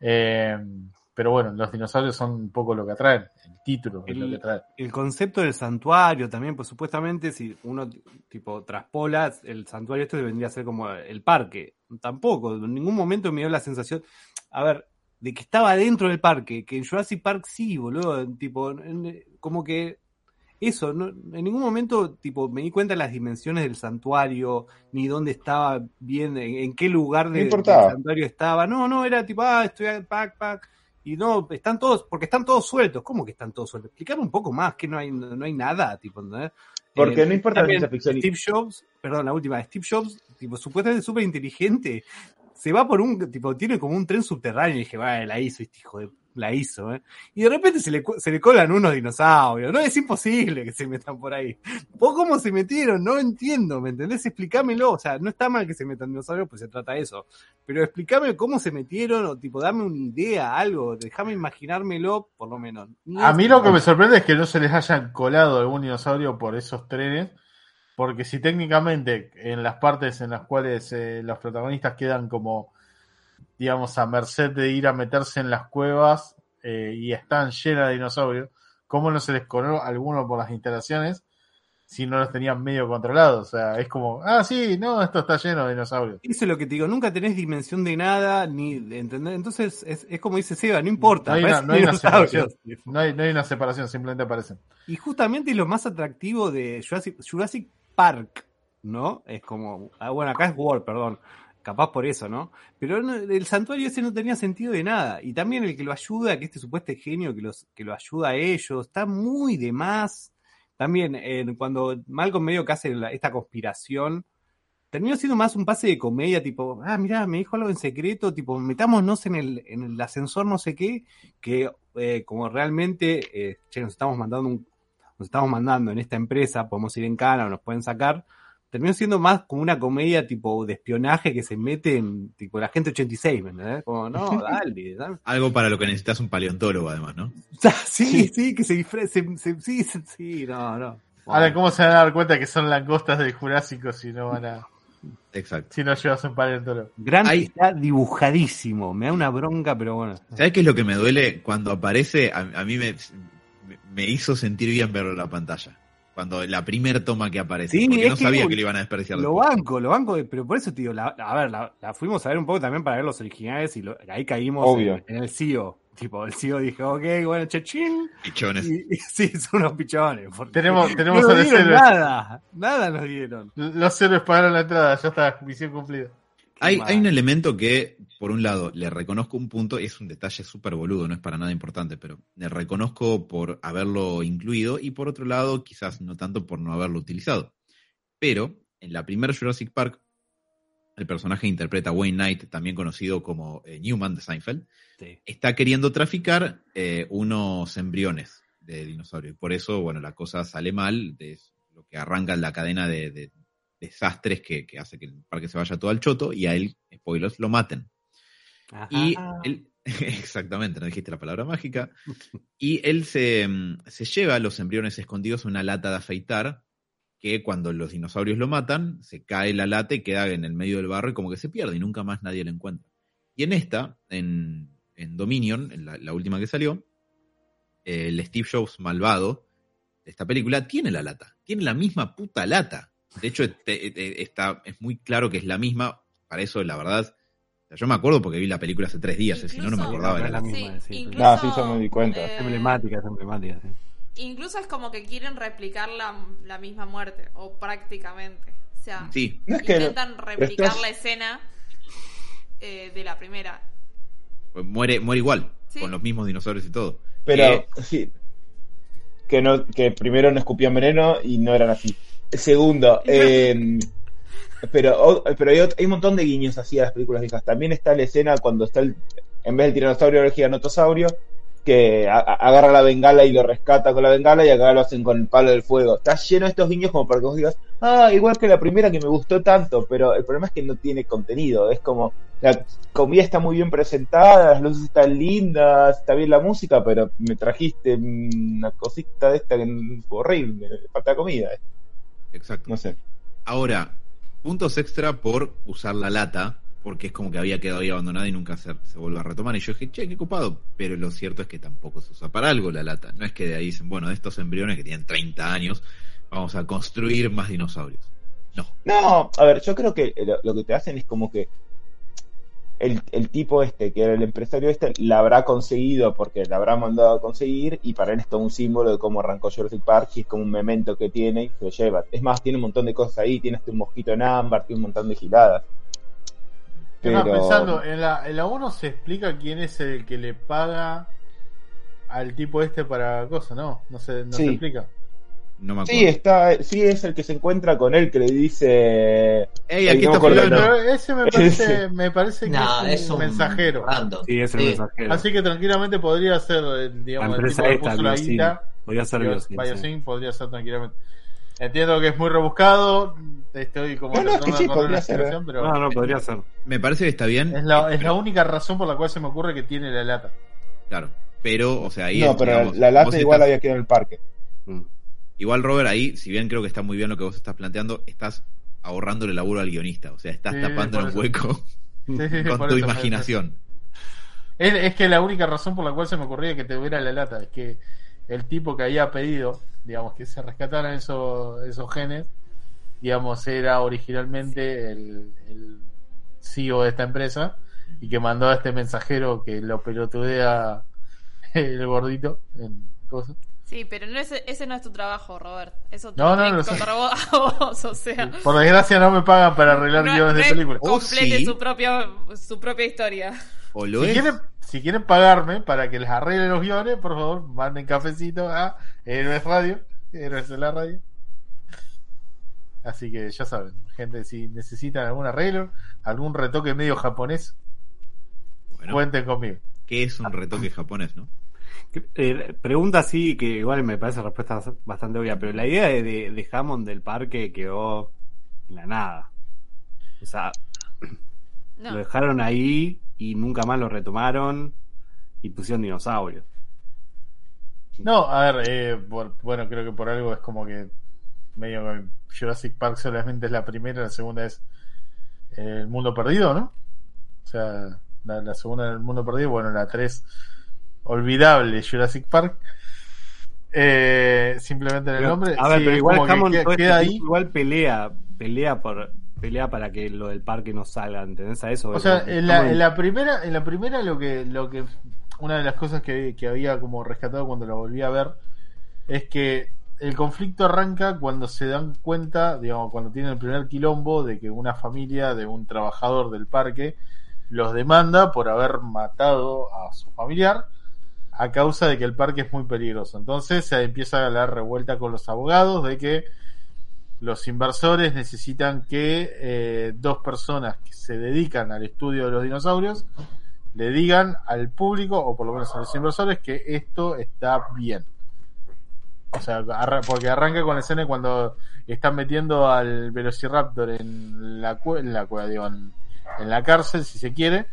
Eh, pero bueno, los dinosaurios son un poco lo que atraen. El título es lo El- que atrae. El concepto del santuario también, pues supuestamente si uno tipo traspola, el santuario esto vendría a ser como el parque. Tampoco, en ningún momento me dio la sensación, a ver, de que estaba dentro del parque, que en Jurassic Park sí, boludo, tipo, en- como que eso, no, en ningún momento tipo me di cuenta de las dimensiones del santuario, ni dónde estaba bien, en, en qué lugar de- del santuario estaba. No, no, era tipo, ah, estoy al pack, pack. Y no, están todos, porque están todos sueltos. ¿Cómo que están todos sueltos? Explícame un poco más, que no hay, no hay nada, tipo. Porque Eh, no importa la ciencia ficción. Steve Jobs, perdón, la última, Steve Jobs, tipo, supuestamente súper inteligente, se va por un, tipo, tiene como un tren subterráneo y dije, vale, la hizo este hijo de la hizo, ¿eh? Y de repente se le, se le colan unos dinosaurios. No es imposible que se metan por ahí. ¿Vos cómo se metieron? No entiendo, ¿me entendés? Explícamelo. O sea, no está mal que se metan dinosaurios, pues se trata de eso. Pero explícame cómo se metieron, o tipo, dame una idea, algo. Déjame imaginármelo, por lo menos. A mí lo que me sorprende es que no se les hayan colado algún dinosaurio por esos trenes, porque si técnicamente en las partes en las cuales eh, los protagonistas quedan como, digamos, a merced de ir a meterse en las cuevas eh, y están llenas de dinosaurios, ¿cómo no se les coló alguno por las instalaciones si no los tenían medio controlados? O sea, es como, ah, sí, no, esto está lleno de dinosaurios. Eso es lo que te digo, nunca tenés dimensión de nada, ni de entender. Entonces, es, es como dice Seba, no importa. No hay una- no hay una separación. No hay, no hay una separación, simplemente aparecen. Y justamente lo más atractivo de Jurassic, Jurassic Park, ¿no? Es como, ah, bueno, acá es World, perdón, capaz por eso, ¿no? Pero el santuario ese no tenía sentido de nada. Y también el que lo ayuda, que este supuesto genio que, los, que lo ayuda a ellos, está muy de más. También cuando Malcolm medio que hace la- esta conspiración, terminó siendo más un pase de comedia, tipo, ah, mirá, me dijo algo en secreto, tipo, metámonos en el, en el ascensor no sé qué, que eh, como realmente, eh, che, nos estamos mandando un, nos estamos mandando en esta empresa, podemos ir en cana o nos pueden sacar, terminó siendo más como una comedia tipo de espionaje que se mete en tipo la gente 86, ¿me entendés? Como, no, dale. Algo para lo que necesitas un paleontólogo, además, ¿no? Sea, sí, sí, que se disfrace, se- se- sí, sí, no, no. Ahora, ¿cómo se van a dar cuenta que son langostas del Jurásico si no van a, Exacto. si no llevas un paleontólogo? Grant Hay- está dibujadísimo, me da una bronca, pero bueno. ¿Sabes qué es lo que me duele? Cuando aparece, a, a mí me, me- me hizo sentir bien verlo en la pantalla. Cuando la primer toma que aparece. Sí, porque no que sabía que lo iban a desperdiciar. Lo después. banco, lo banco, pero por eso, tío, la, a ver, la, la fuimos a ver un poco también para ver los originales y lo- ahí caímos Obvio. en, en el CEO. Tipo, el CEO dijo, ok, bueno, chachín. Pichones. Y, y sí, son unos pichones. Tenemos, tenemos no a los héroes. nada, nada nos dieron. Los héroes pagaron la entrada, ya está, misión cumplida. Hay, un elemento que, por un lado, le reconozco un punto, es un detalle súper boludo, no es para nada importante, pero le reconozco por haberlo incluido y por otro lado, quizás no tanto por no haberlo utilizado. Pero en la primera Jurassic Park, el personaje que interpreta Wayne Knight, también conocido como eh, Newman de Seinfeld, Sí. está queriendo traficar eh, unos embriones de dinosaurio. Y por eso, bueno, la cosa sale mal, de lo que arranca la cadena de, de desastres que, que hace que el parque se vaya todo al choto y a él, spoilers, lo maten. Ajá. Y él, exactamente, no dijiste la palabra mágica. Y él se, mm, se lleva los embriones escondidos en una lata de afeitar que cuando los dinosaurios lo matan, se cae la lata y queda en el medio del barro y como que se pierde y nunca más nadie lo encuentra. Y en esta, en, en Dominion, en la, la última que salió, el Steve Jobs malvado de esta película tiene la lata, tiene la misma puta lata. De hecho, te- te- está, es muy claro que es la misma. Para eso, la verdad, yo me acuerdo porque vi la película hace tres días, si no, no me acordaba de la Es la lata. misma, sí. incluso, Ah, sí, yo me di cuenta. eh, Es emblemática, es emblemática. sí. Incluso es como que quieren replicar la, la misma muerte, o prácticamente. O sea, Sí, No es que- intentan replicar estás- la escena eh, de la primera. pues muere, muere igual, Sí. con los mismos dinosaurios y todo. Pero Eh, sí. Que no, que primero no escupían veneno y no eran así. Segundo, eh, pero, pero hay, ot- hay un montón de guiños así a las películas viejas. También está la escena cuando está el, en vez del tiranosaurio el gigantosaurio, que a- a- agarra la bengala y lo rescata con la bengala y acá lo hacen con el palo del fuego. Está lleno de estos guiños como para que vos digas, ah, igual que la primera que me gustó tanto, pero el problema es que no tiene contenido. Es como, la comida está muy bien presentada, las luces están lindas, está bien la música, pero me trajiste una cosita de esta que es horrible, falta comida. Exacto. No sé. Ahora, puntos extra por usar la lata, porque es como que había quedado ahí abandonada y nunca se, se vuelve a retomar. Y yo dije, che, qué copado. Pero lo cierto es que tampoco se usa para algo la lata. No es que de ahí dicen, bueno, de estos embriones que tienen 30 años, vamos a construir más dinosaurios. No. No, a ver, yo creo que lo, lo que te hacen es como que el, el tipo este, que era el empresario este, la habrá conseguido porque la habrá mandado a conseguir y para él esto es un símbolo de cómo arrancó Jurassic Park y es como un memento que tiene y se lo lleva. Es más, tiene un montón de cosas ahí, tiene este un mosquito en ámbar, tiene un montón de giladas. Pero- pensando, en la, en la 1 se explica quién es el que le paga al tipo este para cosas, ¿no? No se, no Sí. se explica. No me acuerdo. Sí, está, sí, es el que se encuentra con él, que le dice. Ey, aquí no está el fulano. ese me parece, me parece que No, es, es un un mensajero. random. Sí, es el Sí. mensajero. Así que tranquilamente podría ser, eh, la digamos, el empresa tipo que esta, puso la Biosyn. guita. Podría ser Bio- Biosyn, sí. Biosyn podría ser tranquilamente. Entiendo que es muy rebuscado. Estoy como No, no, es que sí, podría la ser, situación, pero No, no, podría ser. Me parece que está bien. es, la, es la única razón por la cual se me ocurre que tiene la lata. Claro. Pero, o sea, ahí. No, es, pero digamos, la lata igual estás- había quedado en el parque. Mm. Igual, Robert, ahí, si bien creo que está muy bien lo que vos estás planteando, estás ahorrándole laburo al guionista. O sea, estás Sí, tapando un hueco Sí, con tu eso, imaginación. Es, es que la única razón por la cual se me ocurría que te hubiera la lata es que el tipo que había pedido, digamos, que se rescataran esos, esos genes, digamos, era originalmente el, el CEO de esta empresa y que mandó a este mensajero que lo pelotudea el gordito en cosas. Sí, pero no ese, ese no es tu trabajo, Robert. Eso te No, lo no, vos- a vos, o sea. Por desgracia no me pagan para arreglar no- guiones no de es- películas. Oh, Oh, Complete sí. su, propio, su propia historia. O lo Si es. quieren, si quieren pagarme para que les arregle los guiones, por favor, manden cafecito a Héroes Radio, Héroes de la Radio. Así que ya saben, gente, si necesitan algún arreglo, algún retoque medio japonés, Bueno, cuenten conmigo. ¿qué es un retoque japonés, no? Eh, pregunta así, que igual me parece respuesta bastante obvia, pero la idea de, de, de Hammond del parque quedó en la nada. O sea, No. lo dejaron ahí y nunca más lo retomaron y pusieron dinosaurios. No, a ver, eh, por- bueno, creo que por algo es como que medio que Jurassic Park solamente es la primera, la segunda es El Mundo Perdido, ¿no? O sea, la, la segunda es El Mundo Perdido, bueno, la tres, olvidable Jurassic Park. Eh, simplemente en el nombre. a ver, sí, pero igual que Hammond queda- este queda ahí. igual pelea, pelea por pelea para que lo del parque no salga, ¿entendés a eso? O sea, en la, en la primera, en la primera lo que, lo que, una de las cosas que, que había como rescatado cuando la volví a ver es que el conflicto arranca cuando se dan cuenta, digamos, cuando tienen el primer quilombo de que una familia de un trabajador del parque los demanda por haber matado a su familiar a causa de que el parque es muy peligroso. Entonces se empieza la revuelta con los abogados de que los inversores necesitan que eh, dos personas que se dedican al estudio de los dinosaurios le digan al público, o por lo menos a los inversores, que esto está bien. O sea, porque arranca con la escena cuando están metiendo al Velociraptor en la, cue- en la en la cárcel, si se quiere,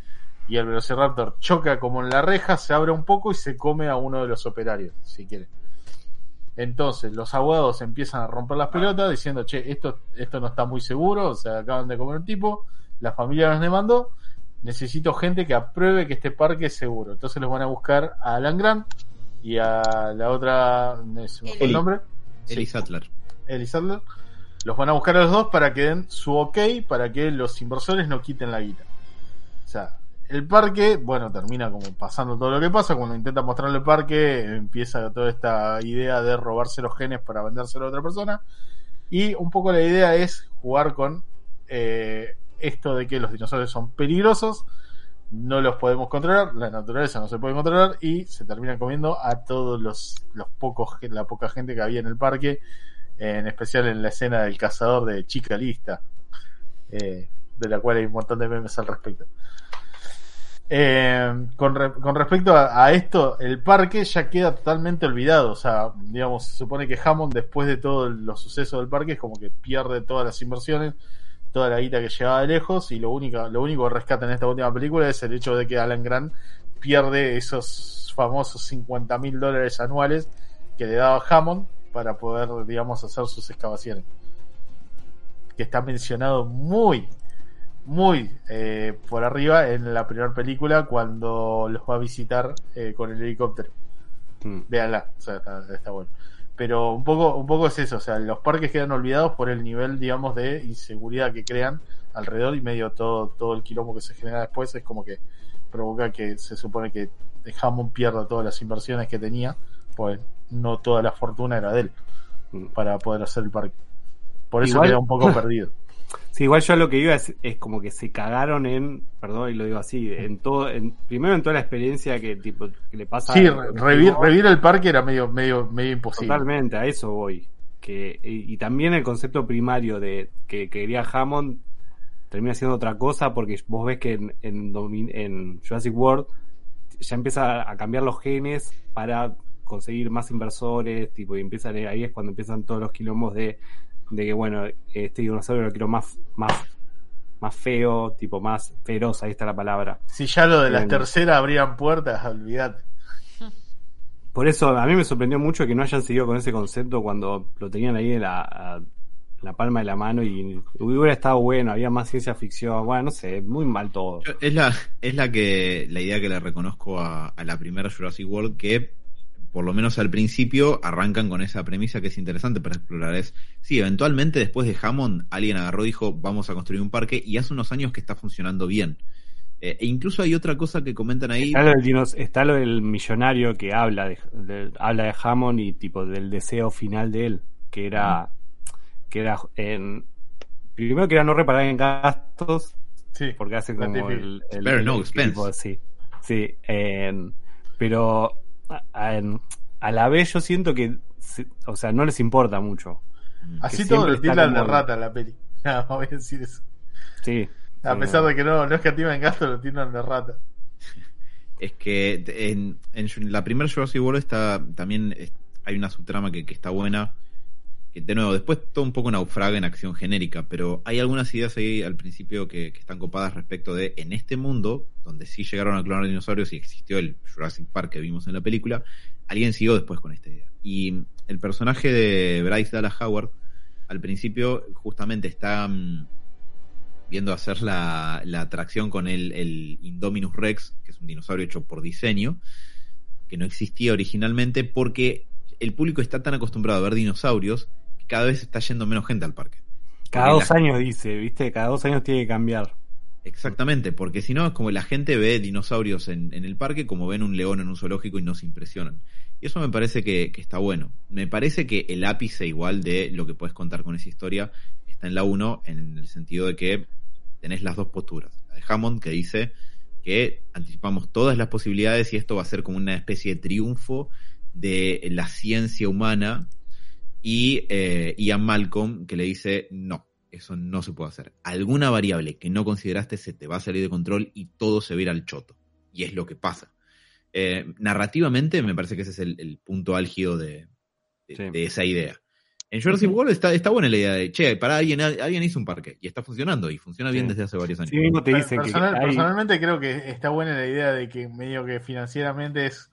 y el Velociraptor choca como en la reja, se abre un poco y se come a uno de los operarios, si quiere. Entonces, los abogados empiezan a romper las pelotas diciendo, che, esto, esto no está muy seguro, o sea, acaban de comer un tipo, la familia nos demandó, necesito gente que apruebe que este parque es seguro. Entonces los van a buscar a Alan Grant y a la otra, no sé Eli. el nombre, Eli Sí, Sattler. Sattler. Los van a buscar a los dos para que den su ok para que los inversores no quiten la guita. O sea, el parque, bueno, termina como pasando todo lo que pasa. Cuando intenta mostrarle el parque, empieza toda esta idea de robarse los genes para vendérselo a otra persona. Y un poco la idea es jugar con eh, esto de que los dinosaurios son peligrosos, no los podemos controlar, la naturaleza no se puede controlar y se terminan comiendo a todos los, pocos, la poca gente que había en el parque, en especial en la escena del cazador de Chica Lista, eh, de la cual hay un montón de memes al respecto. Eh, con, con respecto a, esto, el parque ya queda totalmente olvidado. O sea, digamos, se supone que Hammond, después de todos los sucesos del parque, es como que pierde todas las inversiones, toda la guita que llevaba de lejos, y lo lo único que rescata en esta última película es el hecho de que Alan Grant pierde esos famosos 50 mil dólares anuales que le daba Hammond para poder, digamos, hacer sus excavaciones. Que está mencionado muy, muy eh, por arriba en la primera película cuando los va a visitar eh, con el helicóptero. Mm. Véanla, o sea, está, está bueno. Pero un poco, un poco es eso, o sea, los parques quedan olvidados por el nivel, digamos, de inseguridad que crean alrededor y medio todo, todo el quilombo que se genera después es como que provoca que se supone que Hammond pierda todas las inversiones que tenía, pues no toda la fortuna era de él Mm. para poder hacer el parque. Por eso Igual- queda un poco perdido. Sí, igual yo lo que iba es, es como que se cagaron en, perdón, y lo digo así, en todo, en, primero en toda la experiencia que tipo que le pasa Sí, a- el parque era medio, medio, medio imposible. Totalmente, a eso voy. que y, y también el concepto primario de que quería Hammond termina siendo otra cosa porque vos ves que en, en Jurassic World ya empieza a cambiar los genes para conseguir más inversores, tipo, y empiezan ahí es cuando empiezan todos los quilombos de, de que bueno, este dinosaurio lo quiero más, más, más feo, tipo más feroz, ahí está la palabra. Si ya lo de las Bien. terceras abrían puertas, olvidate. Por eso a mí me sorprendió mucho que no hayan seguido con ese concepto cuando lo tenían ahí en la, a- la palma de la mano y hubiera estado bueno, había más ciencia ficción, bueno, no sé, muy mal todo. Es la, es la que la idea que le reconozco a, a la primera Jurassic World que por lo menos al principio arrancan con esa premisa que es interesante para explorar es sí eventualmente después de Hammond alguien agarró y dijo vamos a construir un parque y hace unos años que está funcionando bien Eh, e incluso hay otra cosa que comentan ahí Está lo, del dinos- está lo del millonario que habla de, de- habla de Hammond y tipo del deseo final de él, que era que era en primero que era no reparar en gastos, Sí. porque hace como el, el- el no tipo, expense. sí, sí, en- pero a, a- en- a la vez yo siento que o sea, no les importa mucho. Así que todo lo tildan de rata en la peli. Nada más voy a decir eso. Sí. A sí, pesar no. de que no, no escatiman gasto, lo tildan de rata. es que en, en la primera Jurassic World está también es- hay una subtrama que, que está buena de nuevo después todo un poco naufraga en acción genérica pero hay algunas ideas ahí al principio que, están copadas respecto de en este mundo donde sí llegaron a clonar dinosaurios y existió el Jurassic Park que vimos en la película alguien siguió después con esta idea. Y el personaje de Bryce Dallas Howard al principio justamente está mm, viendo hacer la, la atracción con el, Indominus Rex, que es un dinosaurio hecho por diseño, que no existía originalmente porque el público está tan acostumbrado a ver dinosaurios cada vez está yendo menos gente al parque. Cada Porque dos la- años dice, ¿viste? Cada dos años tiene que cambiar. Exactamente, porque si no es como la gente ve dinosaurios en, en el parque como ven un león en un zoológico y no se impresionan. Y eso me parece que, que está bueno. Me parece que el ápice igual de lo que puedes contar con esa historia está en la 1 en el sentido de que tenés las dos posturas. La de Hammond que dice que anticipamos todas las posibilidades y esto va a ser como una especie de triunfo de la ciencia humana y eh, Ian Malcolm que le dice no, eso no se puede hacer. Alguna variable que no consideraste se te va a salir de control y todo se va a ir al choto. Y es lo que pasa. Eh, narrativamente me parece que ese es el, el punto álgido de, de- Sí. de esa idea. En Jurassic World está, está buena la idea de, che, para alguien, alguien hizo un parque y está funcionando y funciona bien Sí. desde hace varios años. Sí mismo te dicen que Personal- hay- Personalmente creo que está buena la idea de que medio que financieramente es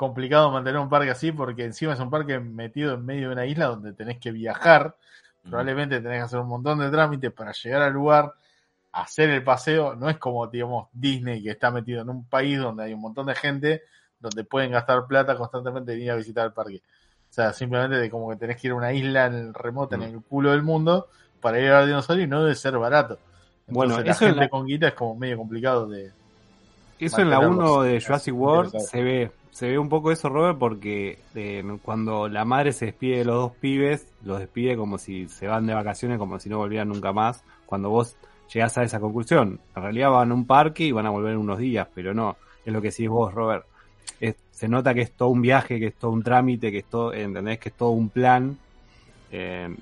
complicado mantener un parque así porque encima es un parque metido en medio de una isla donde tenés que viajar, probablemente tenés que hacer un montón de trámites para llegar al lugar, hacer el paseo, no es como digamos Disney que está metido en un país donde hay un montón de gente donde pueden gastar plata constantemente en ir a visitar el parque. O sea, simplemente de como que tenés que ir a una isla en el remota en el culo del mundo para ir a ver dinosaurio y no debe ser barato. Bueno, Entonces, eso la en gente la- con guita es como medio complicado de... Eso en la mantenerlos 1 de Jurassic World se ve, se ve un poco eso, Robert, porque eh, cuando la madre se despide de los dos pibes, los despide como si se van de vacaciones, como si no volvieran nunca más. Cuando vos llegás a esa conclusión, en realidad van a un parque y van a volver en unos días, pero no, es lo que decís vos, Robert. Es- se nota que es todo un viaje, que es todo un trámite, que es todo, ¿entendés? Que es todo un plan, eh,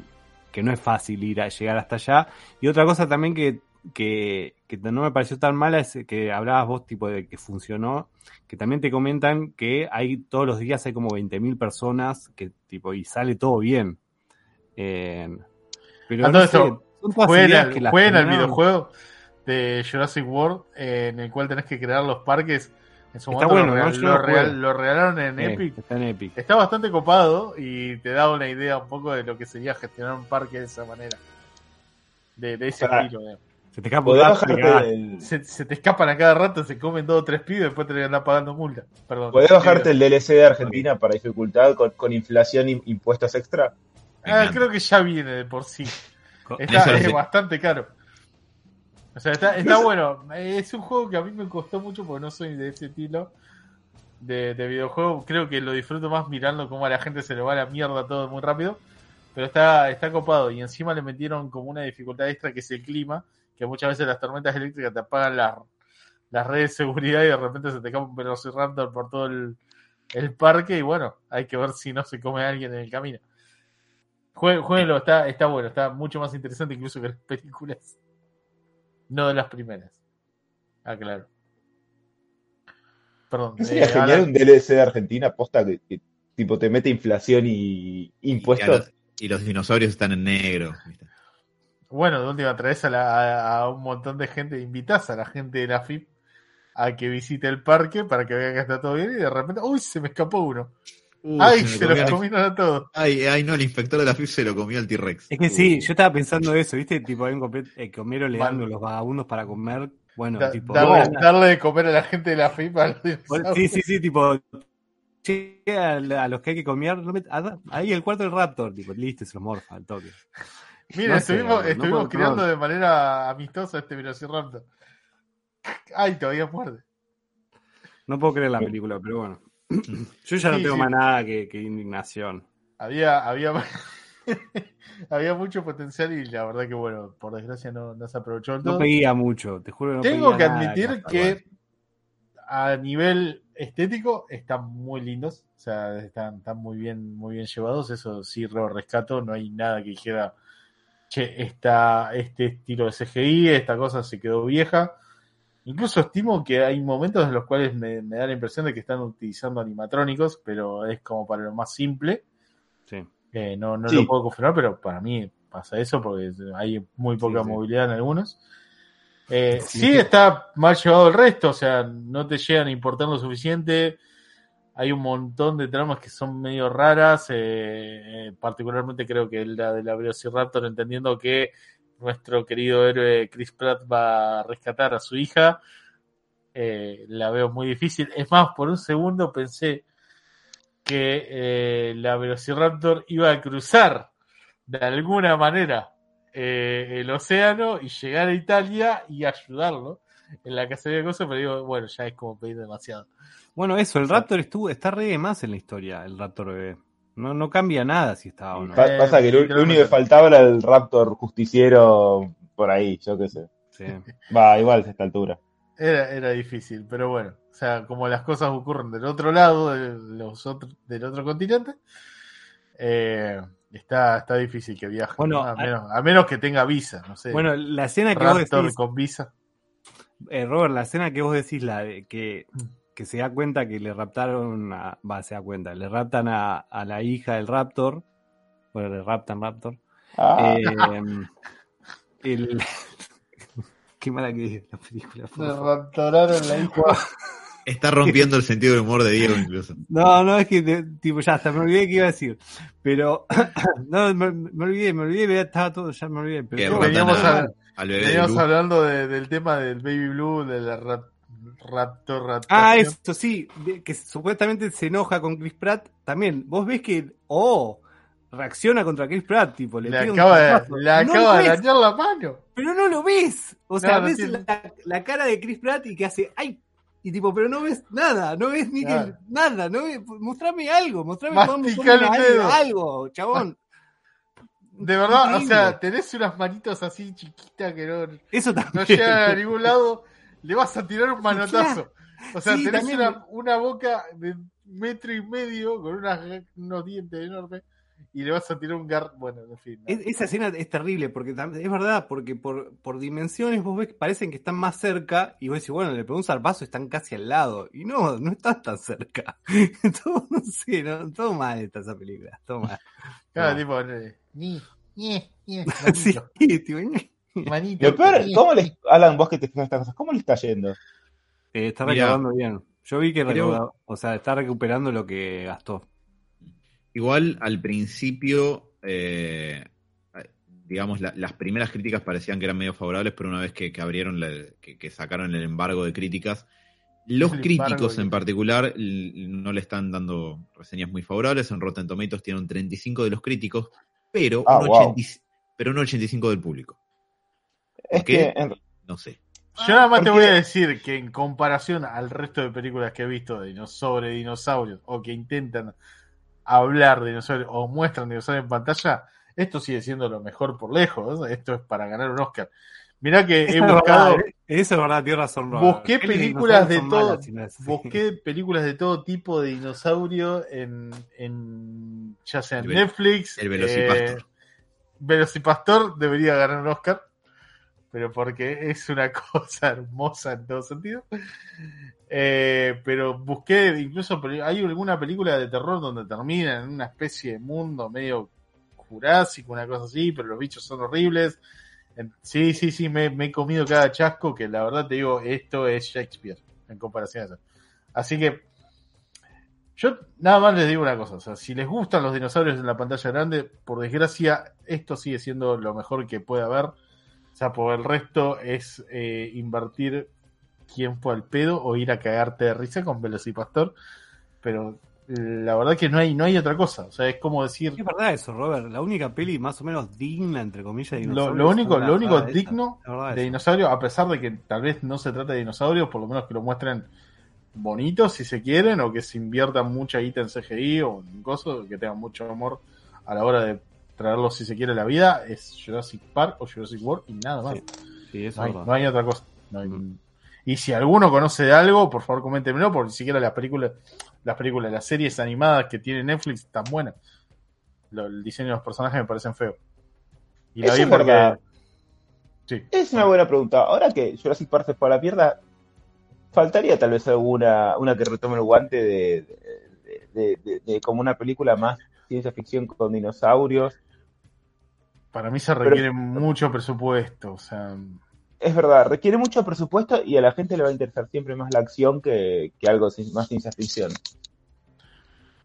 que no es fácil ir a llegar hasta allá. Y otra cosa también que, que, que no me pareció tan mala es que hablabas vos tipo de que funcionó, que también te comentan que hay todos los días hay como 20.000 personas que tipo y sale todo bien. Eh, pero A no sé, esto, ideas al, que al videojuego de Jurassic World eh, en el cual tenés que crear los parques. En su Está momento bueno, lo, Yo lo regalaron en Eh, Epic. Está en Epic. Está bastante copado y te da una idea un poco de lo que sería gestionar un parque de esa manera. De, de ese estilo. Se te escapa un Podés gato, bajarte, te cagaste. el, Se, se te escapan a cada rato, se comen dos o tres pibes y después te andar pagando multa. Perdón. podés bajarte el DLC de Argentina para dificultad con, con inflación y impuestos extra. Ah, creo que ya viene de por sí. Está, Eso es sí. bastante caro. O sea, está, está bueno. Es un juego que a mí me costó mucho porque no soy de ese estilo de, de videojuego. Creo que lo disfruto más mirando cómo a la gente se le va la mierda todo muy rápido. Pero está, está copado. Y encima le metieron como una dificultad extra que es el clima. Que muchas veces las tormentas eléctricas te apagan las, las redes de seguridad y de repente se te cae un velociraptor por todo el, el parque. Y bueno, hay que ver si no se come a alguien en el camino. Jue- Jueguenlo, está, está bueno, está mucho más interesante incluso que las películas. No de las primeras. Ah, claro. Perdón. ¿No eh, sería genial ahora- un DLC de Argentina posta que, que tipo te mete inflación y Y, impuestos? los, y los dinosaurios están en negro. ¿viste? Bueno, de última traes a, la- a- a un montón de gente, invitas a la gente de la FIP a que visite el parque para que vea que está todo bien y de repente, uy, se me escapó uno. Uh, Ay, se comió los comieron a todos. Ay, ay, no, el inspector de la FIF se lo comió al T-Rex. Es que sí, yo estaba pensando eso, ¿viste? Tipo, hay un completo, eh, que Homero le dan Mal. a los vagabundos para comer. Bueno, Da- tipo. darle, no, darle de comer a la gente de la FIP a los dinosaurios. Sí, sí, sí, tipo. che, a, los que hay que comer, ahí el cuarto del Raptor, tipo, listo, se los morfa al toque. Mira, No sé, estuvimos, no estuvimos criando de manera amistosa este Velociraptor. Ay, todavía muerde. No puedo creer la película, pero bueno. Yo ya no Sí, tengo sí. más nada que, que indignación. Había, había, había mucho potencial y la verdad que, bueno, por desgracia no, no se aprovechó del No todo. pedía mucho, te juro que no Tengo que admitir que a nivel estético están muy lindos, o sea, están, están muy bien, muy bien llevados, eso sí lo rescato, no hay nada que dijera que esta, este estilo de CGI, esta cosa se quedó vieja. Incluso estimo que hay momentos en los cuales me, me da la impresión de que están utilizando animatrónicos, pero es como para lo más simple. Sí. Eh, no no Sí. lo puedo confirmar, pero para mí pasa eso porque hay muy poca sí. movilidad en algunos. Eh, Sí. sí. está mal llevado el resto, o sea, no te llegan a importar lo suficiente. Hay un montón de tramas que son medio raras, eh, eh, particularmente creo que la de la Velociraptor, entendiendo que nuestro querido héroe Chris Pratt va a rescatar a su hija, eh, la veo muy difícil. Es más, por un segundo pensé que la Velociraptor iba a cruzar de alguna manera eh, el océano y llegar a Italia y ayudarlo en la cacería de cosas, pero digo, bueno, ya es como pedir demasiado. Bueno, eso, el Raptor estuvo, está re de más en la historia, el Raptor bebé. No, no cambia nada si está o no. Pa- Eh, pasa que lo, único que faltaba era el Raptor justiciero por ahí, yo qué sé. Sí. Va, igual a esta altura. Era, era difícil, pero bueno, o sea, como las cosas ocurren del otro lado de los otros, del otro continente, eh, está, está difícil que viaje, Bueno, ¿no? a, menos, a menos que tenga visa, no sé. Bueno, la escena que vos Raptor decís, con visa. eh, Robert, la escena que vos decís, la de que, que se da cuenta que le raptaron, a, va, se da cuenta, le raptan a, a la hija del Raptor, bueno, le raptan Raptor, Ah, eh, el... Qué mala que es la película. Le raptoraron la hija. Está rompiendo el sentido del humor de Diego incluso. No, no, es que tipo ya hasta me olvidé qué iba a decir. Pero no, me, me olvidé, me olvidé, ya estaba todo, ya me olvidé. Que Pero veníamos a- al bebé Veníamos hablando de- del tema del Baby Blue, de la rap, raptor, raptación. Ah, eso sí, que supuestamente se enoja con Chris Pratt. También, vos ves que, oh, reacciona contra Chris Pratt, tipo, le, Le un acaba de, le No acaba de dañar la mano. Pero no lo ves. O sea, No, no ves tiene- la, la cara de Chris Pratt y que hace, ay, y tipo, pero no ves nada, no ves ni que Claro. nada, no ves, mostrame algo, mostrame algo, algo, chabón. De verdad, o sea, tenés unas manitos así chiquitas que no, Eso no llegan a ningún lado, le vas a tirar un manotazo. O sea, Sí, tenés también- una, una boca de metro y medio con unas, unos dientes enormes y le vas a tirar un gar... Bueno, en fin. Es- esa escena es terrible, porque es verdad, porque por, por dimensiones vos ves que parecen que están más cerca, y vos decís, bueno, le pegó un zarpazo, están casi al lado. Y no, no están tan cerca. todo, no sé, no, todo mal está esa película, todo mal. Cada no. tipo, eh, ni, ni, ni, Sí, tipo, manito. lo peor, ni. ¿cómo le, Alan, vos que te fijas estas cosas, ¿cómo le está yendo? eh, está recaudando bien. Yo vi que Creo- o sea, está recuperando lo que gastó. Igual al principio, eh, digamos, la- las primeras críticas parecían que eran medio favorables, pero una vez que, que abrieron, la- que, que sacaron el embargo de críticas, los El críticos embargo en particular no le están dando reseñas muy favorables. En Rotten Tomatoes tiene un 35 de los críticos, pero, Ah, un, wow. 80 pero un 85 del público. Es qué? que en- No sé. Yo nada más te voy a decir que en comparación al resto de películas que he visto de sobre dinosaurios o que intentan hablar de dinosaurios o muestran dinosaurios en pantalla, esto sigue siendo lo mejor por lejos. Esto es para ganar un Oscar. Mirá que he buscado, verdad, Eso es verdad, tienes razón. Robert. Busqué películas de todo, malas, si no es así. busqué películas de todo tipo de dinosaurio en, en ya sea en El Netflix. el Velocipastor. eh, Velocipastor debería ganar un Oscar, pero porque es una cosa hermosa en todo sentido. Eh, pero busqué incluso hay alguna película de terror donde termina en una especie de mundo medio jurásico, una cosa así, pero los bichos son horribles. Sí, sí, sí, me, me he comido cada chasco que la verdad te digo, esto es Shakespeare en comparación a eso. Así que yo nada más les digo una cosa, o sea, si les gustan los dinosaurios en la pantalla grande, por desgracia, esto sigue siendo lo mejor que puede haber. O sea, por el resto es eh, invertir fue al pedo o ir a cagarte de risa con Velocipastor. Pero la verdad que no hay, no hay otra cosa. O sea, es como decir, Es verdad eso, Robert. La única peli más o menos digna, entre comillas, de lo, dinosaurios lo único, lo único esa. digno de dinosaurio, a pesar de que tal vez no se trata de dinosaurios, por lo menos que lo muestren bonitos si se quieren, o que se invierta mucha guita en CGI o en cosas, que tengan mucho amor a la hora de traerlos si se quiere a la vida, es Jurassic Park o Jurassic World y nada más. Sí, Sí, eso No hay, no otra cosa. No hay- Mm. Y si alguno conoce de algo, por favor coméntemelo, porque ni siquiera las películas, las películas, las series animadas que tiene Netflix están buenas. Lo- el diseño de los personajes me parecen feos. Y la vi es porque. verdad. Sí. Es una buena pregunta. Ahora que Jurassic Park se fue a la pierda, faltaría tal vez alguna una que retome el guante de, de, de- de- de como una película más ciencia ficción con dinosaurios. Para mí se Pero- requiere mucho presupuesto. O sea, Es verdad, requiere mucho presupuesto y a la gente le va a interesar siempre más la acción que, que algo más ciencia ficción.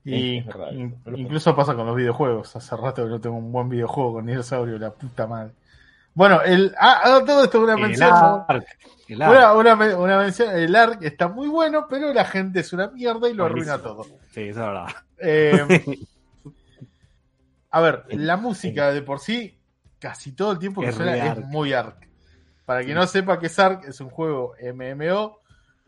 y es verdad, incluso pasa con los videojuegos. Hace rato que no tengo un buen videojuego con dinosaurio, la puta madre. Bueno, el. Ah, ah, todo esto es una El mención. El. Una, una, me- una mención. El ARC está muy bueno, pero la gente es una mierda y lo arruina todo. Sí, eso es verdad. Eh, a ver, la música de por sí, casi todo el tiempo que Es suena es muy ARC. Para quien no sepa qué es ARC, es un juego MMO,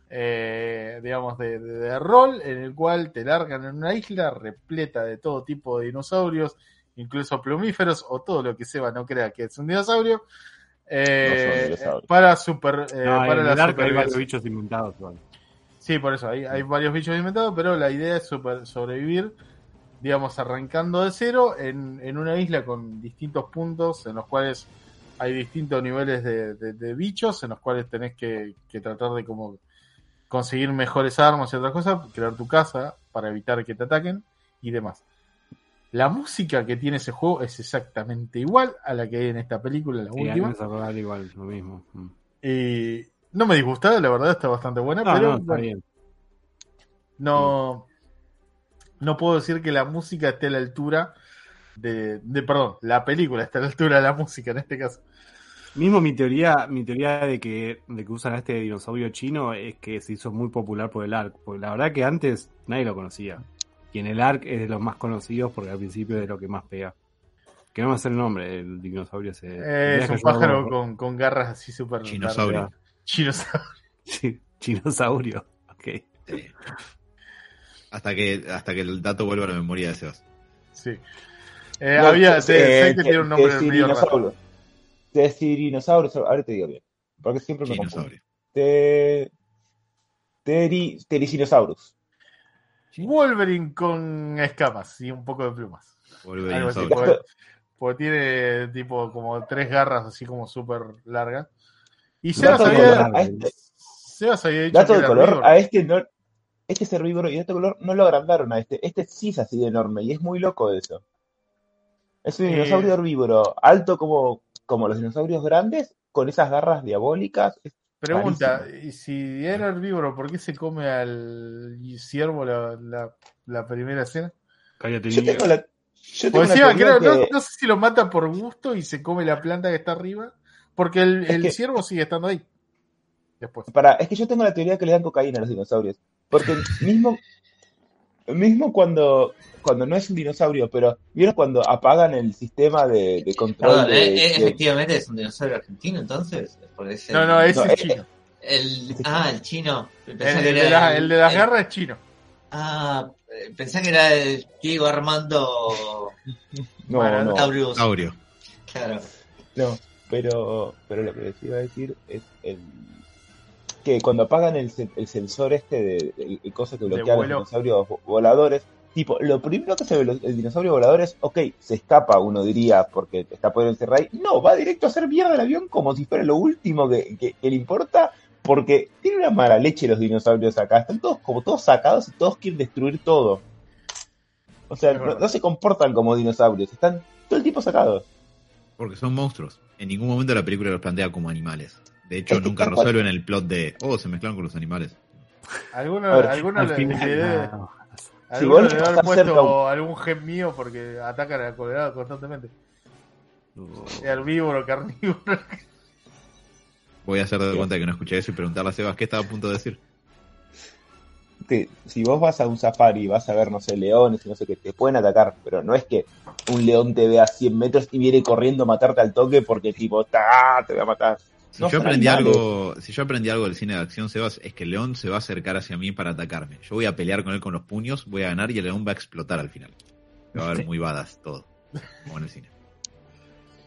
eh, digamos, de, de- de rol, en el cual te largan en una isla repleta de todo tipo de dinosaurios, incluso plumíferos o todo lo que Seba no crea que es un dinosaurio. eh, No dinosaurios. para super eh, No, para en la el Ark hay varios bichos inventados. igual. Sí, por eso, hay, hay varios bichos inventados, pero la idea es super- sobrevivir, digamos, arrancando de cero en, en una isla con distintos puntos en los cuales hay distintos niveles de, de- de bichos, en los cuales tenés que, que tratar de como conseguir mejores armas y otras cosas, crear tu casa para evitar que te ataquen y demás. La música que tiene ese juego es exactamente igual a la que hay en esta película, la Sí, última. igual, lo mismo. Mm. Y no me disgusta, la verdad está bastante buena, No, pero no, está bueno, bien. no, no puedo decir que la música esté a la altura de, de- perdón, la película está a la altura de la música en este caso. Mismo mi teoría, mi teoría de que, de que usan a este dinosaurio chino es que se hizo muy popular por el ARC. Porque la verdad que antes nadie lo conocía. Y en el ARC es de los más conocidos porque al principio es de lo que más pega. Que no me hace el nombre del dinosaurio ese. Eh, es un pájaro con, con garras así súper Chinosaurio. largas. Chinosaurio. Sí, chinosaurio. Ok. Hasta que, hasta que el dato vuelva a la memoria de Sebas. Sí. Eh, No, había, eh, sé, sé que eh, tiene un nombre eh, medio raro. Ahora te digo bien. Porque siempre me confundo. Dinosaurio. Te... Teri... Tericinosaurus. Wolverine con escamas y un poco de plumas. Así, dinosaurio. porque, porque tiene tipo como tres garras así como súper largas. Y Sebas Dato de había, color, a este, Sebas había dicho dato que de era color, a este no. Este es herbívoro y este color no lo agrandaron a este. Este sí es así de enorme y es muy loco eso. Es un Eh, dinosaurio herbívoro, alto como, como los dinosaurios grandes, con esas garras diabólicas. Es Pregunta, rarísimo. y si era herbívoro, ¿por qué se come al ciervo la, la, la primera escena? Cállate, Yo tengo la. Yo tengo una encima, teoría creo, no, que- no sé si lo mata por gusto y se come la planta que está arriba, porque el, el que- ciervo sigue estando ahí. Después. Para, es que yo tengo la teoría que le dan cocaína a los dinosaurios. Porque mismo, mismo cuando, cuando no es un dinosaurio, pero ¿vieron cuando apagan el sistema de, de control Perdón, de, eh, eh, de- efectivamente es un dinosaurio argentino, entonces. Por ese- No, no, ese No, es eh, chino. El, ah, el chino. El, de, la- el de las el- garras es chino. Ah, pensé que era el Diego Armando No, Bueno, no, Taurus. Saurio. Claro. no. Pero, pero lo que les iba a decir es el que cuando apagan el, se- el sensor este de, el, el cosa que bloquea los dinosaurios vo- voladores, tipo, lo primero que hace el, el dinosaurio volador es, ok, se escapa, uno diría, porque está por encerrar ahí. No, va directo a hacer mierda el avión como si fuera lo último que, que- que le importa, porque tiene una mala leche los dinosaurios acá. Están todos como todos sacados y todos quieren destruir todo. O sea, no, no se comportan como dinosaurios, están todo el tiempo sacados. Porque son monstruos. En ningún momento la película los plantea como animales. De hecho, nunca cual. resuelven el plot de, oh, se mezclan con los animales. Alguno, A ver, alguno Al le, final, le debe, no. Si alguno vos le cerca puesto algún gen mío porque atacan a la colorada constantemente. Herbívoro, carnívoro. Voy a hacer de cuenta que no escuché eso y preguntarle a Sebas qué estaba a punto de decir. que si vos vas a un safari y vas a ver, no sé, leones y no sé qué, te pueden atacar, pero no es que un león te vea a 100 metros y viene corriendo a matarte al toque porque tipo, te voy a matar. Si No yo aprendí algo, si yo aprendí algo del cine de acción, Sebas, es que el león se va a acercar hacia mí para atacarme. Yo voy a pelear con él con los puños, voy a ganar y el león va a explotar al final. Se va a ver muy badass todo. Como en el cine.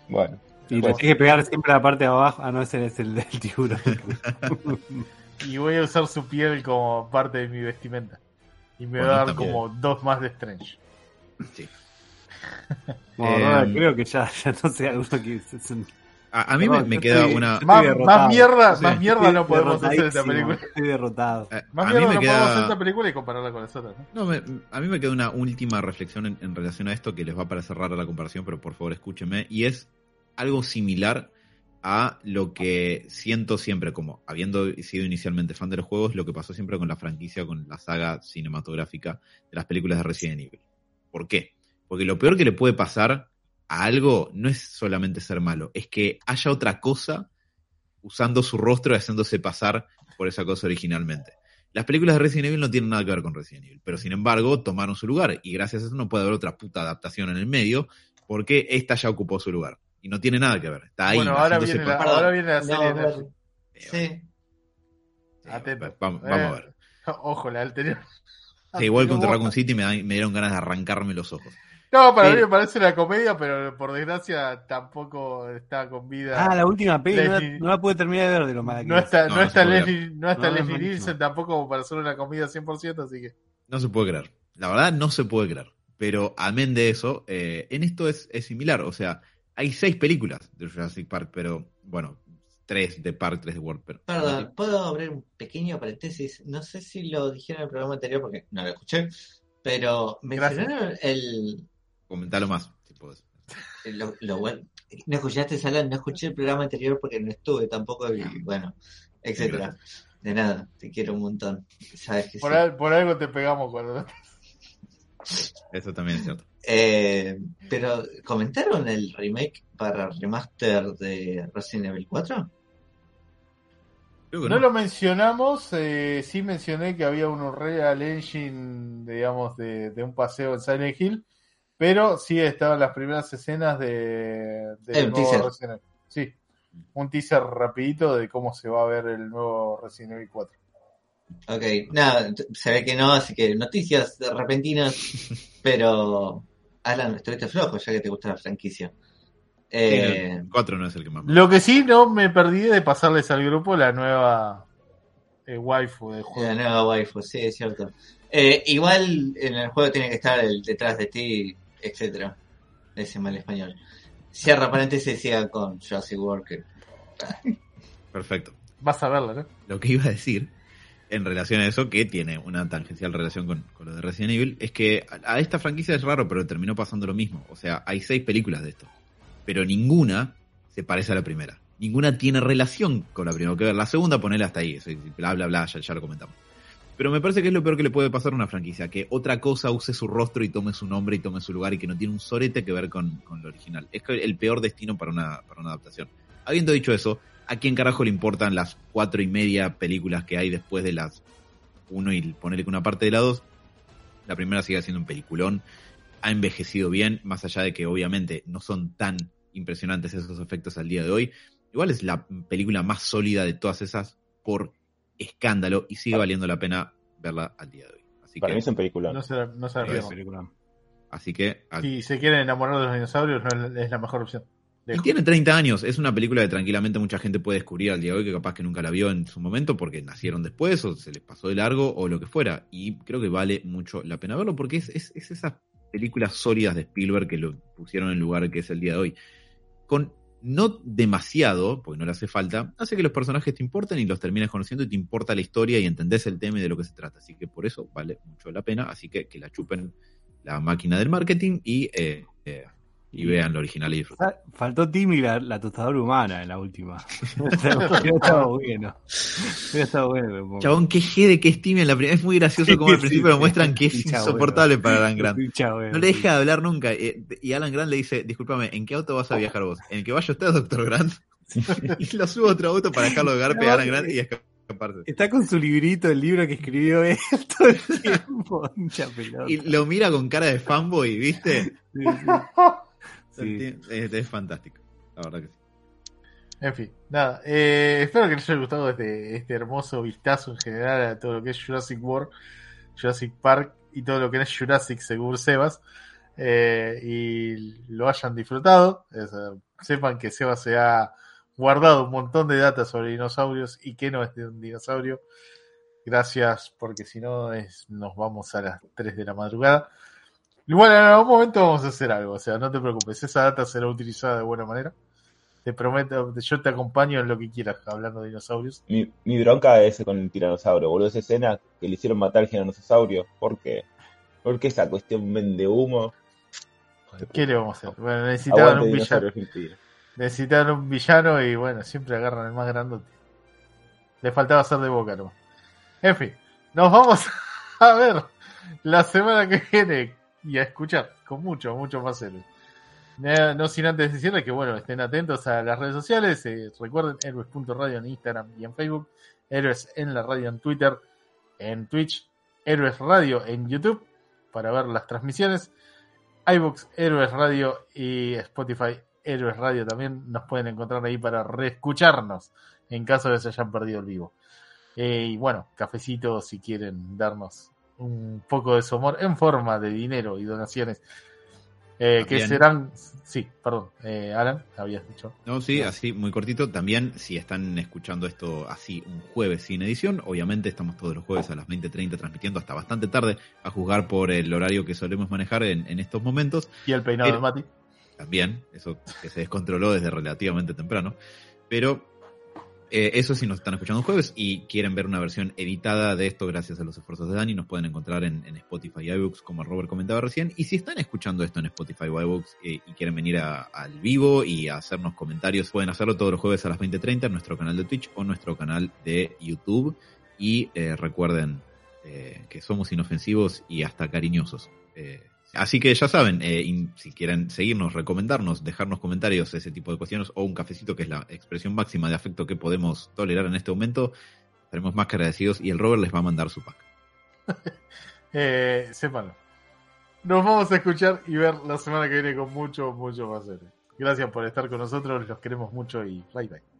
Bueno, Y le que pegar siempre la parte de abajo. Ah, no, ese es el del tiburón. Y voy a usar su piel como parte de mi vestimenta. Y me va a dar como dos más de Strange. Sí. Bueno, Eh, Ronald, creo que ya, ya no sé, alguno que A, a mí No, me, queda estoy- una. Más, mierda, Sí, más mierda estoy no podemos hacer esta película. Estoy derrotado. a- Más a mí mierda me no podemos hacer queda. esta película y compararla con las otras. ¿no? No, me- a mí me queda una última reflexión en, en relación a esto que les va a parecer rara la comparación, pero por favor escúchenme. Y es algo similar a lo que siento siempre, como habiendo sido inicialmente fan de los juegos, lo que pasó siempre con la franquicia, con la saga cinematográfica de las películas de Resident Evil. ¿Por qué? Porque lo peor que le puede pasar a algo no es solamente ser malo, es que haya otra cosa usando su rostro y haciéndose pasar por esa cosa originalmente. Las películas de Resident Evil no tienen nada que ver con Resident Evil, pero sin embargo tomaron su lugar y gracias a eso no puede haber otra puta adaptación en el medio porque esta ya ocupó su lugar y no tiene nada que ver. Está ahí. bueno, ahora viene, la, ahora viene la No, serie. de sí. Sí, Atento. vamos, vamos a Eh, ver. Ojo, la anterior. Sí, igual vos- Raccoon City me, da- me dieron ganas de arrancarme los ojos. No, para mí me parece una comedia, pero por desgracia tampoco está con vida. Ah, la última peli no, la- Leslie- no la pude terminar de ver de lo mala que no es. está, No, no, no está se puede Leslie, no está Leslie. Nielsen tampoco como para hacer una comida 100%, así que. No se puede creer. La verdad, no se puede creer. Pero amén de eso, eh, en esto es, es similar. O sea, hay seis películas de Jurassic Park, pero bueno, tres de Park, tres de World. Pero, Perdón, ¿puedo abrir un pequeño paréntesis? No sé si lo dijeron en el programa anterior porque no lo escuché, pero mencionaron el, Comentalo más, si podés. el- lo, lo bueno. No escuchaste, Salón, no escuché el programa anterior porque no estuve tampoco y bueno, etcétera. De nada, te quiero un montón. Sabes que Por, sí. al- por algo te pegamos cuando. Eso también es cierto. Eh, pero, ¿comentaron el remake para remaster de Resident Evil 4? Creo que No no. lo mencionamos, eh, sí mencioné que había un Unreal Engine, digamos, de, de un paseo en Silent Hill, pero sí estaban las primeras escenas de, de un teaser. Resident Evil. Sí, un teaser rapidito de cómo se va a ver el nuevo Resident Evil 4. Ok, nada, se ve que no, así que noticias repentinas, pero Alan, estuviste flojo ya que te gusta la franquicia. Eh, El 4 no es el que más me Lo que sí no me perdí de pasarles al grupo la nueva eh, waifu del la juego. nueva waifu, sí, es cierto. Eh, igual en el juego tiene que estar el detrás de ti, etcétera. Ese mal español. Cierra paréntesis y siga con Jurassic World. Perfecto. Vas a verla, ¿no? Lo que iba a decir en relación a eso, que tiene una tangencial relación con, con lo de Resident Evil, es que a, a esta franquicia es raro, pero terminó pasando lo mismo. O sea, hay seis películas de esto, pero ninguna se parece a la primera. Ninguna tiene relación con la primera. Que ver, la segunda, ponela hasta ahí, eso, bla, bla, bla, ya, ya lo comentamos. Pero me parece que es lo peor que le puede pasar a una franquicia, que otra cosa use su rostro y tome su nombre y tome su lugar y que no tiene un sorete que ver con, con lo original. Es el peor destino para una, para una adaptación. Habiendo dicho eso, ¿a quién carajo le importan las cuatro y media películas que hay después de las uno y ponerle que una parte de la dos? La primera sigue siendo un peliculón, ha envejecido bien, más allá de que obviamente no son tan impresionantes esos efectos al día de hoy. Igual es la película más sólida de todas esas por escándalo y sigue valiendo la pena verla al día de hoy. Así Para que, mí es un peliculón. No se no se película. así que a- Si se quieren enamorar de los dinosaurios, no es, es la mejor opción. Y tiene 30 años, es una película que tranquilamente mucha gente puede descubrir al día de hoy, que capaz que nunca la vio en su momento porque nacieron después o se les pasó de largo o lo que fuera. Y creo que vale mucho la pena verlo porque es, es, es esas películas sólidas de Spielberg que lo pusieron en el lugar que es el día de hoy. Con no demasiado, porque no le hace falta, hace que los personajes te importen y los termines conociendo y te importa la historia y entendés el tema y de lo que se trata. Así que por eso vale mucho la pena. Así que que la chupen la máquina del marketing y, eh, eh, y vean lo original y disfruten. Faltó Timmy la, la tostadora humana en la última. Estado bueno. Estado bueno. Chabón, qué jede que es Timmy en la primera. Es muy gracioso como al principio lo muestran que es insoportable para Alan Grant. No le deja de hablar nunca. eh, Y Alan Grant le dice, discúlpame, ¿en qué auto vas a viajar vos? ¿En el que vaya usted, doctor Grant? Y lo sube a otro auto para dejarlo de garpe a Alan Grant y escaparse. Está con su librito, el libro que escribió él todo el tiempo. Y lo mira con cara de fanboy, ¿viste? Sí, sí. Sí. Es, es fantástico. La verdad que sí. En fin, nada. eh, espero que les haya gustado este, este hermoso vistazo en general a todo lo que es Jurassic World, Jurassic Park y todo lo que es Jurassic según Sebas. eh, y lo hayan disfrutado. Es, sepan que Sebas se ha guardado un montón de data sobre dinosaurios y que no es de un dinosaurio. Gracias, porque si no es, nos vamos a las 3 de la madrugada. Igual en algún momento vamos a hacer algo, o sea, no te preocupes, esa data será utilizada de buena manera. Te prometo, yo te acompaño en lo que quieras hablando de dinosaurios. Mi, mi bronca es con el tiranosaurio, boludo. Esa escena que le hicieron matar al tiranosaurio. ¿Por qué? Porque esa cuestión vende humo. ¿Qué le vamos a hacer? Bueno, necesitaban un villano. Necesitaban un villano y bueno, siempre agarran el más grandote. Le faltaba ser de boca nomás. En fin, nos vamos a ver la semana que viene y a escuchar con mucho, mucho más héroes. Eh, No sin antes decirles que bueno, estén atentos a las redes sociales. eh, recuerden héroes.radio en Instagram y en Facebook. Héroes en la radio en Twitter, en Twitch, Héroes Radio en YouTube para ver las transmisiones. iBooks, Héroes Radio y Spotify, Héroes Radio también nos pueden encontrar ahí para reescucharnos en caso de que se hayan perdido el vivo. Eh, y bueno, cafecito si quieren darnos un poco de su amor en forma de dinero y donaciones. Eh, que serán, sí, perdón, eh, Alan, habías dicho. No, sí, así muy cortito. También, si están escuchando esto así un jueves sin edición, obviamente estamos todos los jueves a las 20.30 transmitiendo hasta bastante tarde, a juzgar por el horario que solemos manejar en, en estos momentos. Y el peinado de Mati. También, eso que se descontroló desde relativamente temprano. Pero eh, eso si nos están escuchando jueves y quieren ver una versión editada de esto gracias a los esfuerzos de Dani, nos pueden encontrar en, Spotify y iBooks, como Robert comentaba recién. Y si están escuchando esto en Spotify o iBooks eh, y quieren venir al vivo y hacernos comentarios, pueden hacerlo todos los jueves a las 20.30 en nuestro canal de Twitch o nuestro canal de YouTube. Y eh, recuerden que somos inofensivos y hasta cariñosos. Así que ya saben, eh, si quieren seguirnos, recomendarnos, dejarnos comentarios, ese tipo de cuestiones, o un cafecito, que es la expresión máxima de afecto que podemos tolerar en este momento, estaremos más que agradecidos y el Robert les va a mandar su pack. Eh. Nos vamos a escuchar y ver la semana que viene con mucho, mucho más. Gracias por estar con nosotros, los queremos mucho y bye bye.